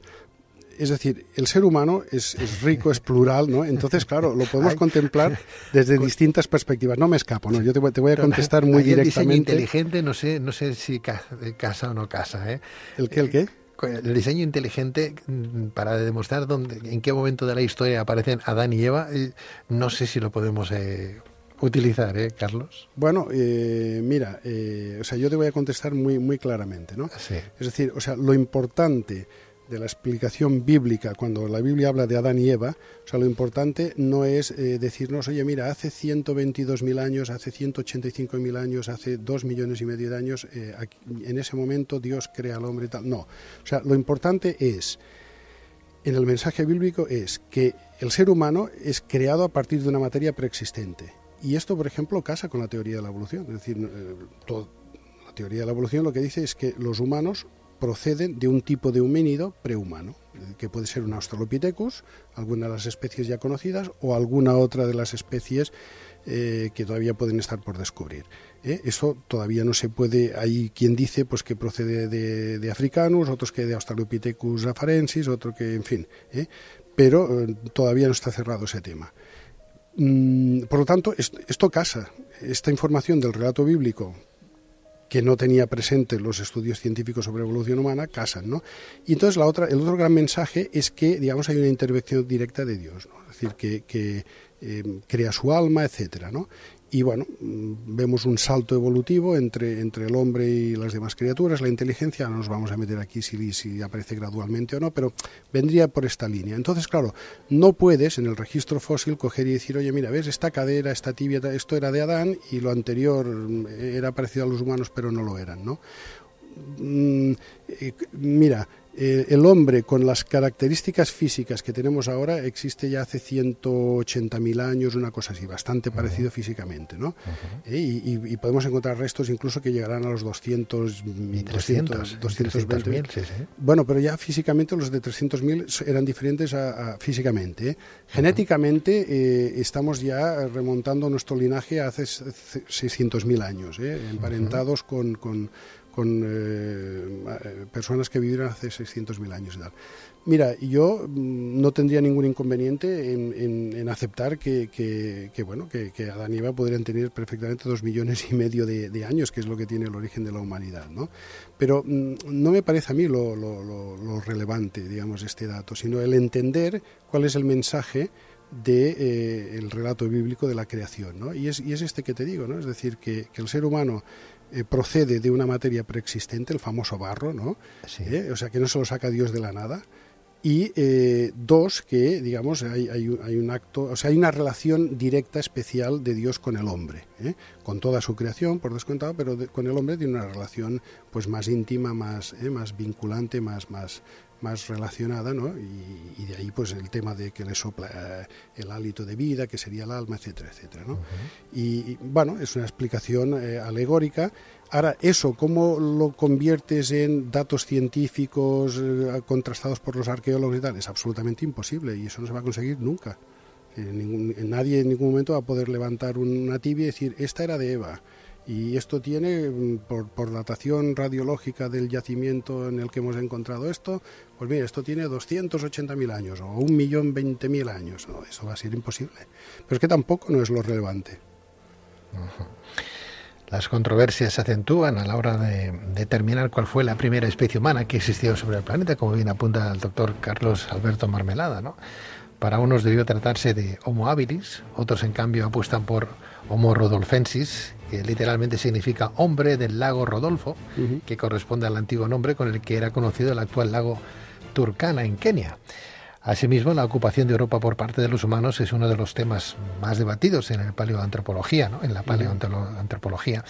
es decir, el ser humano es, rico, es plural, ¿no? Entonces, claro, lo podemos contemplar desde distintas perspectivas. No me escapo, ¿no? Yo te, voy a contestar muy directamente. El diseño inteligente, no sé, no sé si casa o no casa, ¿eh? ¿El qué, el qué? el diseño inteligente mm, para demostrar dónde, en qué momento de la historia aparecen Adán y Eva, eh, no sé si lo podemos eh, utilizar, ¿eh, Carlos? Bueno, eh, mira, o sea, yo te voy a contestar muy, muy claramente, ¿no? Es decir, o sea, lo importante de la explicación bíblica, cuando la Biblia habla de Adán y Eva, o sea, lo importante no es eh, decirnos, oye, mira, hace 122.000 años, hace 185.000 años, hace 2 millones y medio de años, eh, en ese momento Dios crea al hombre y tal. No, o sea, lo importante es, en el mensaje bíblico, es que el ser humano es creado a partir de una materia preexistente. Y esto, por ejemplo, casa con la teoría de la evolución. Es decir, eh, la teoría de la evolución lo que dice es que los humanos proceden de un tipo de homínido prehumano, que puede ser un Australopithecus, alguna de las especies ya conocidas, o alguna otra de las especies eh, que todavía pueden estar por descubrir. ¿eh? Eso todavía no se puede. Hay quien dice pues que procede de, Africanus, otros que de Australopithecus afarensis, otro que, en fin. ¿eh? Pero todavía no está cerrado ese tema. Mm, por lo tanto, esto casa. Esta información del relato bíblico que no tenía presente los estudios científicos sobre evolución humana casan, ¿no? Y entonces la otra, el otro gran mensaje es que, digamos, hay una intervención directa de Dios, ¿no? Es decir, que, que eh, crea su alma, etcétera, ¿no? Y bueno, mm, vemos un salto evolutivo entre, entre el hombre y las demás criaturas. La inteligencia, no nos vamos a meter aquí si, si aparece gradualmente o no, pero vendría por esta línea. Entonces, claro, no puedes en el registro fósil coger y decir, oye, mira, ves, esta cadera, esta tibia, esto era de Adán y lo anterior mm, era parecido a los humanos, pero no lo eran, ¿no? Mm, eh, mira, eh, el hombre con las características físicas que tenemos ahora existe ya hace 180.000 años, una cosa así, bastante parecido físicamente, ¿no? Eh, y, podemos encontrar restos incluso que llegarán a los 200, 300, 220. Bueno, pero ya físicamente los de 300.000 eran diferentes a, físicamente. Genéticamente estamos ya remontando nuestro linaje a hace 600.000 años, emparentados con con eh, personas que vivieron hace 600.000 años. Mira, yo mm, no tendría ningún inconveniente en, aceptar que, que, bueno, que, Adán y Eva podrían tener perfectamente dos millones y medio de, años, que es lo que tiene el origen de la humanidad, ¿no? Pero mm, no me parece a mí lo, relevante, digamos, este dato, sino el entender cuál es el mensaje de eh, el relato bíblico de la creación, ¿no? Y es, este que te digo, ¿no? Es decir, que, que el ser humano eh, procede de una materia preexistente, el famoso barro, ¿no? Eh, o sea, que no se lo saca Dios de la nada. Y eh, dos, que digamos hay, hay, un acto, o sea, hay una relación directa, especial de Dios con el hombre, con toda su creación, por descontado, pero con el hombre tiene una relación pues más íntima, más, más vinculante, más, más, más relacionada, ¿no? Y, de ahí pues el tema de que le sopla eh, el hálito de vida, que sería el alma, etcétera, etcétera, ¿no? y, bueno, es una explicación eh, alegórica. Ahora, eso, ¿cómo lo conviertes en datos científicos eh, contrastados por los arqueólogos y tal? Es absolutamente imposible y eso no se va a conseguir nunca. nadie en ningún momento va a poder levantar una tibia y decir, esta era de Eva, y esto tiene, mm, por, datación radiológica del yacimiento en el que hemos encontrado esto, pues mira, esto tiene 280.000 años o 1.020.000 años. Eso va a ser imposible. Pero es que tampoco no es lo relevante. Las controversias se acentúan a la hora de determinar cuál fue la primera especie humana que existió sobre el planeta, como bien apunta el doctor Carlos Alberto Marmelada. ¿no? Para unos debió tratarse de Homo habilis, otros en cambio apuestan por Homo rodolfensis, que literalmente significa hombre del lago Rodolfo, que corresponde al antiguo nombre con el que era conocido el actual lago Turkana en Kenia. Asimismo, la ocupación de Europa por parte de los humanos es uno de los temas más debatidos en la paleoantropología, ¿no? en la paleoantropología.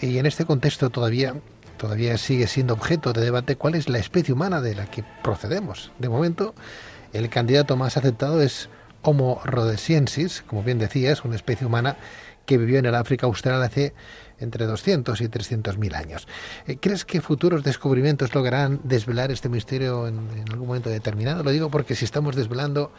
y, en este contexto todavía todavía sigue siendo objeto de debate cuál es la especie humana de la que procedemos. De momento, el candidato más aceptado es Homo rhodesiensis, como bien decía, es una especie humana que vivió en el África Austral hace entre 200 y 300 mil años. Eh, ¿Crees que futuros descubrimientos lograrán desvelar este misterio en, algún momento determinado? Lo digo porque si estamos desvelando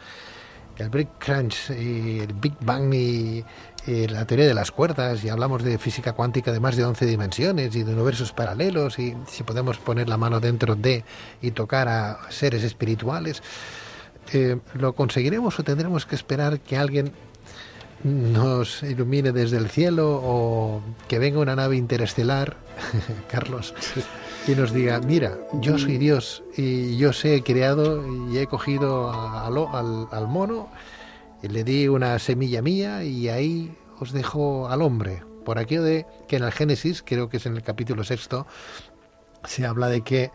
el Big Crunch y el Big Bang y, la teoría de las cuerdas y hablamos de física cuántica de más de 11 dimensiones y de universos paralelos y si podemos poner la mano dentro de y tocar a seres espirituales, eh, ¿lo conseguiremos o tendremos que esperar que alguien nos ilumine desde el cielo o que venga una nave interestelar, Carlos, y nos diga, mira, yo soy Dios y yo sé, he creado y he cogido al, al mono y le di una semilla mía y ahí os dejo al hombre. Por aquello de que en el Génesis, creo que es en el capítulo sexto, se habla de que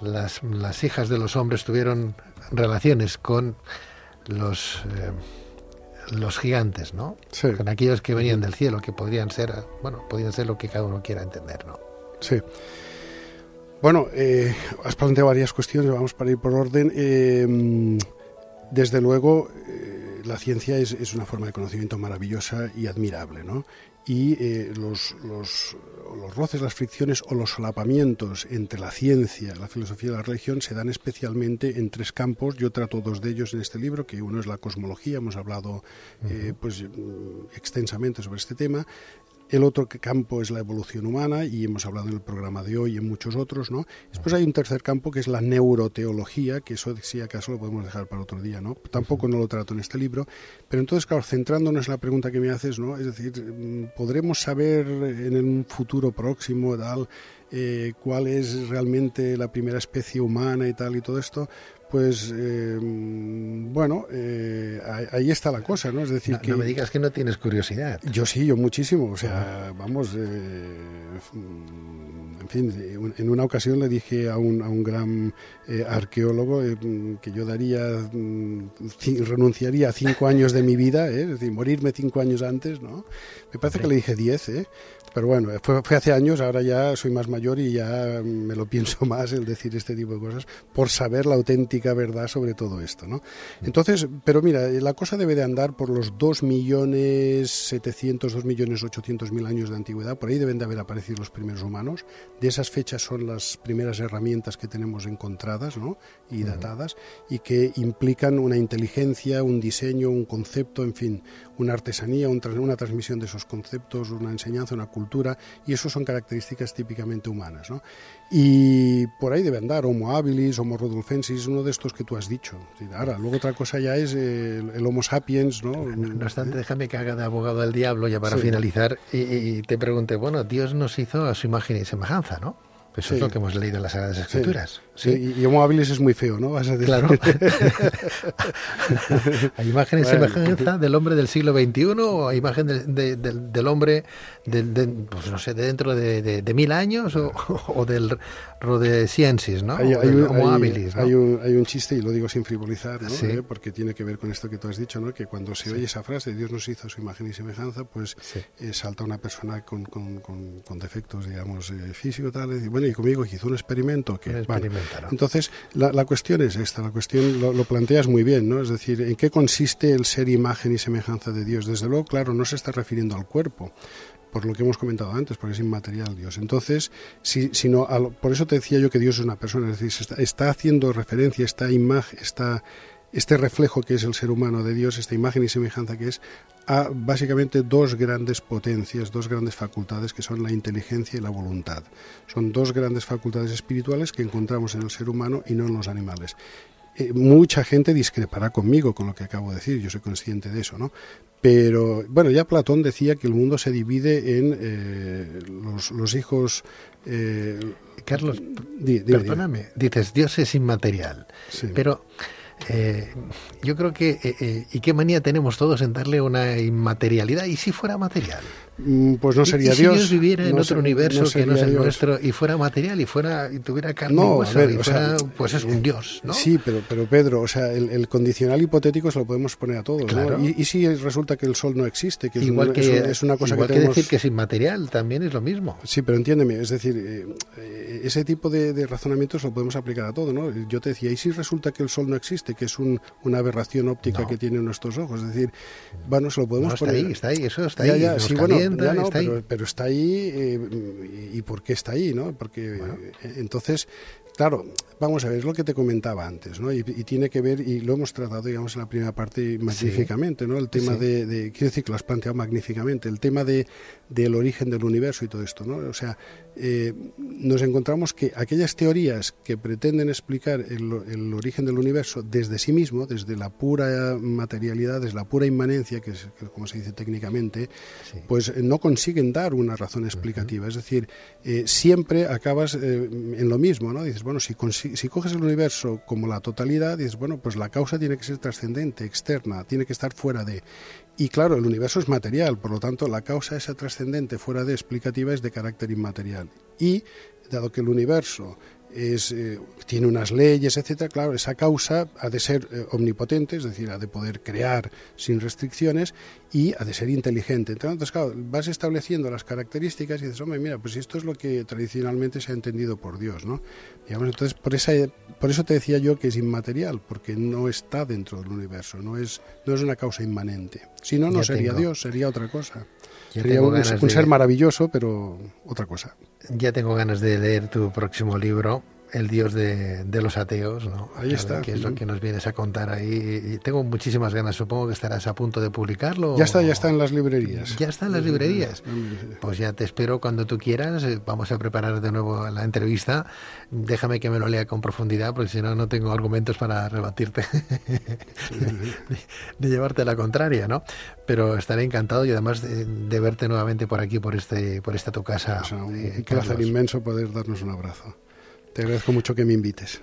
las, las hijas de los hombres tuvieron relaciones con los... Eh, los gigantes, ¿no? Sí. Con aquellos que venían del cielo, que podrían ser, bueno, podrían ser lo que cada uno quiera entender, ¿no? Sí. Bueno, eh, has planteado varias cuestiones, vamos para ir por orden. Eh, desde luego, eh, la ciencia es, es, una forma de conocimiento maravillosa y admirable, ¿no? y los, los, los, roces, las fricciones o los solapamientos entre la ciencia, la filosofía y la religión se dan especialmente en tres campos. Yo trato dos de ellos en este libro, que uno es la cosmología, hemos hablado eh, pues, extensamente sobre este tema. El otro campo es la evolución humana y hemos hablado en el programa de hoy y en muchos otros, ¿no? Después hay un tercer campo que es la neuroteología, que eso si acaso lo podemos dejar para otro día, ¿no? Tampoco no lo trato en este libro, pero entonces, claro, centrándonos en la pregunta que me haces, ¿no? Es decir, ¿podremos saber en un futuro próximo tal eh, cuál es realmente la primera especie humana y tal y todo esto? Pues eh, bueno, eh, ahí está la cosa, ¿no? Es decir, no, que... No me digas que no tienes curiosidad. Yo sí, yo muchísimo. O sea, vamos, eh, en fin, en una ocasión le dije a un, a un gran arqueólogo que yo daría, mm, renunciaría a cinco años de mi vida, es decir, morirme cinco años antes, ¿no? Me parece que le dije diez, ¿eh? Pero bueno, fue, hace años, ahora ya soy más mayor y ya me lo pienso más el decir este tipo de cosas por saber la auténtica verdad sobre todo esto, ¿no? Entonces, pero mira, la cosa debe de andar por los 2.700.000, millones 2.800.000 mil años de antigüedad, por ahí deben de haber aparecido los primeros humanos. De esas fechas son las primeras herramientas que tenemos encontradas, ¿no? Y datadas, y que implican una inteligencia, un diseño, un concepto, en fin, una artesanía, una transmisión de esos conceptos, una enseñanza, una cultura y eso son características típicamente humanas. ¿no? Y por ahí debe andar Homo habilis, Homo rodolfensis, uno de estos que tú has dicho. Ahora, luego otra cosa ya es el, Homo sapiens. ¿no? no obstante, déjame que haga de abogado del diablo ya para finalizar y, y te pregunte, bueno, Dios nos hizo a su imagen y semejanza, ¿no? Eso es lo que hemos leído en las Sagradas Escrituras. Sí, y Homo habilis es muy feo, ¿no? Vas a decir. Claro. ¿A imagen y semejanza del hombre del siglo XXI o a imagen del hombre, de, pues no sé, de dentro de, mil años o, del Rodesiensis, ¿no? Hay, hay, Homo habilis, hay, un, hay, un, chiste, y lo digo sin frivolizar, ¿no? ¿Eh? porque tiene que ver con esto que tú has dicho, ¿no? Que cuando se oye esa frase, Dios nos hizo su imagen y semejanza, pues eh, salta una persona con, con, con, defectos, digamos, eh, físicos, tal, y bueno, y conmigo hizo un experimento que... entonces, la, cuestión es esta, la cuestión lo, planteas muy bien, ¿no? Es decir, ¿en qué consiste el ser imagen y semejanza de Dios? Desde luego, claro, no se está refiriendo al cuerpo, por lo que hemos comentado antes, porque es inmaterial Dios. Entonces, si, sino por eso te decía yo que Dios es una persona, es decir, está, está haciendo referencia, esta imagen, está este reflejo que es el ser humano de Dios, esta imagen y semejanza que es, a básicamente dos grandes potencias, dos grandes facultades que son la inteligencia y la voluntad. Son dos grandes facultades espirituales que encontramos en el ser humano y no en los animales. Eh, mucha gente discrepará conmigo con lo que acabo de decir, yo soy consciente de eso, ¿no? Pero bueno, ya Platón decía que el mundo se divide en eh, los, hijos. Eh, Carlos, perdóname, dices Dios es inmaterial, pero eh, yo creo que, eh, eh, ¿y qué manía tenemos todos en darle una inmaterialidad? ¿Y si fuera material? Mm, pues no sería ¿Y, Dios. Si Dios viviera en otro universo que no es el nuestro y fuera material y fuera y tuviera carne y hueso, y fuera, pues es un Dios, ¿no? Sí, pero, pero Pedro, o sea, el, condicional hipotético se lo podemos poner a todos, ¿no? Y, si resulta que el Sol no existe, que es, igual que, es, una cosa igual que, tenemos... decir que es inmaterial también es lo mismo. Sí, pero entiéndeme, es decir, eh, ese tipo de, razonamientos lo podemos aplicar a todo, ¿no? Yo te decía, ¿y si resulta que el Sol no existe, que es un, una aberración óptica que tienen nuestros ojos? Es decir, bueno, se lo podemos está poner... Ahí, está ahí, eso está ahí. Ya, sí, bueno, está pero, ahí. pero, está ahí eh, y, por qué está ahí, ¿no? Porque eh, entonces, claro, vamos a ver, es lo que te comentaba antes, ¿no? Y, tiene que ver, y lo hemos tratado, digamos, en la primera parte magníficamente, ¿no? El tema de, de, quiero decir que lo has planteado magníficamente, el tema de del origen del universo y todo esto, ¿no? O sea, eh, nos encontramos que aquellas teorías que pretenden explicar el, el, origen del universo desde sí mismo, desde la pura materialidad, desde la pura inmanencia, que es como se dice técnicamente, sí. pues no consiguen dar una razón explicativa. Uh -huh. Es decir, eh, siempre acabas eh, en lo mismo, ¿no? Dices, bueno, si, si coges el universo como la totalidad, dices, bueno, pues la causa tiene que ser trascendente, externa, tiene que estar fuera de. Y claro, el universo es material, por lo tanto, la causa esa trascendente fuera de explicativa es de carácter inmaterial. Y, dado que el universo es, eh, tiene unas leyes, etcétera, claro, esa causa ha de ser eh, omnipotente, es decir, ha de poder crear sin restricciones y ha de ser inteligente. Entonces, claro, vas estableciendo las características y dices, hombre, mira, pues esto es lo que tradicionalmente se ha entendido por Dios, ¿no? Digamos, entonces, por, esa, por eso te decía yo que es inmaterial, porque no está dentro del universo, no es, no es una causa inmanente. Si no, no ya sería tengo. Dios, sería otra cosa. Ya sería un, un de... ser maravilloso, pero otra cosa. Ya tengo ganas de leer tu próximo libro, El Dios de, de los ateos, ¿no? Ahí está. Que es lo que nos vienes a contar ahí. Y tengo muchísimas ganas, supongo que estarás a punto de publicarlo. Ya está, ya está en las librerías. Ya está en las librerías. Pues ya te espero cuando tú quieras. eh, Vamos a preparar de nuevo la entrevista. Déjame que me lo lea con profundidad, porque si no, no tengo argumentos para rebatirte. de llevarte a la contraria, ¿no? Pero estaré encantado y además de, de verte nuevamente por aquí, por este, por esta tu casa. O sea, un eh, placer inmenso poder darnos un abrazo. Te agradezco mucho que me invites.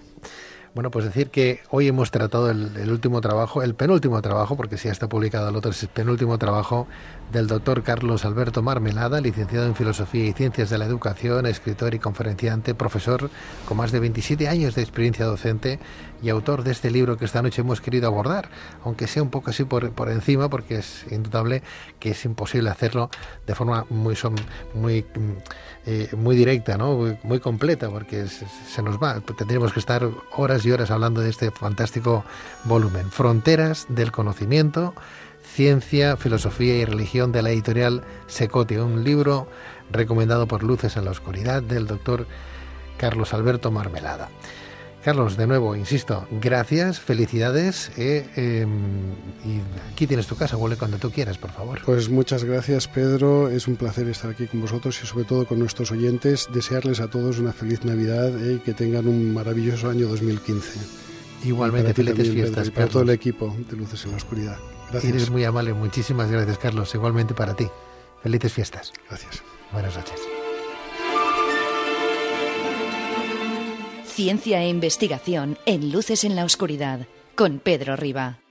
Bueno, pues decir que hoy hemos tratado el, último trabajo, el penúltimo trabajo, porque si ya está publicado el otro, es el penúltimo trabajo del doctor Carlos Alberto Marmelada, licenciado en Filosofía y Ciencias de la Educación, escritor y conferenciante, profesor con más de 27 años de experiencia docente y autor de este libro que esta noche hemos querido abordar, aunque sea un poco así por, por encima, porque es indudable que es imposible hacerlo de forma muy, muy, eh, muy directa, ¿no? muy, completa, porque se, se nos va. Tendríamos que estar horas y horas hablando de este fantástico volumen. Fronteras del conocimiento, ciencia, filosofía y religión de la editorial Secote, un libro recomendado por Luces en la Oscuridad del doctor Carlos Alberto Marmelada. Carlos, de nuevo, insisto, gracias, felicidades eh, eh, y aquí tienes tu casa, vuelve cuando tú quieras, por favor. Pues muchas gracias, Pedro, es un placer estar aquí con vosotros y sobre todo con nuestros oyentes, desearles a todos una feliz Navidad eh, y que tengan un maravilloso año 2015. Igualmente, felices fiestas. Pedro, para todo el equipo de Luces en la Oscuridad. Gracias. Eres muy amable, muchísimas gracias, Carlos. Igualmente para ti. Felices fiestas. Gracias. Buenas noches. Ciencia e investigación en Luces en la Oscuridad con Pedro Riva.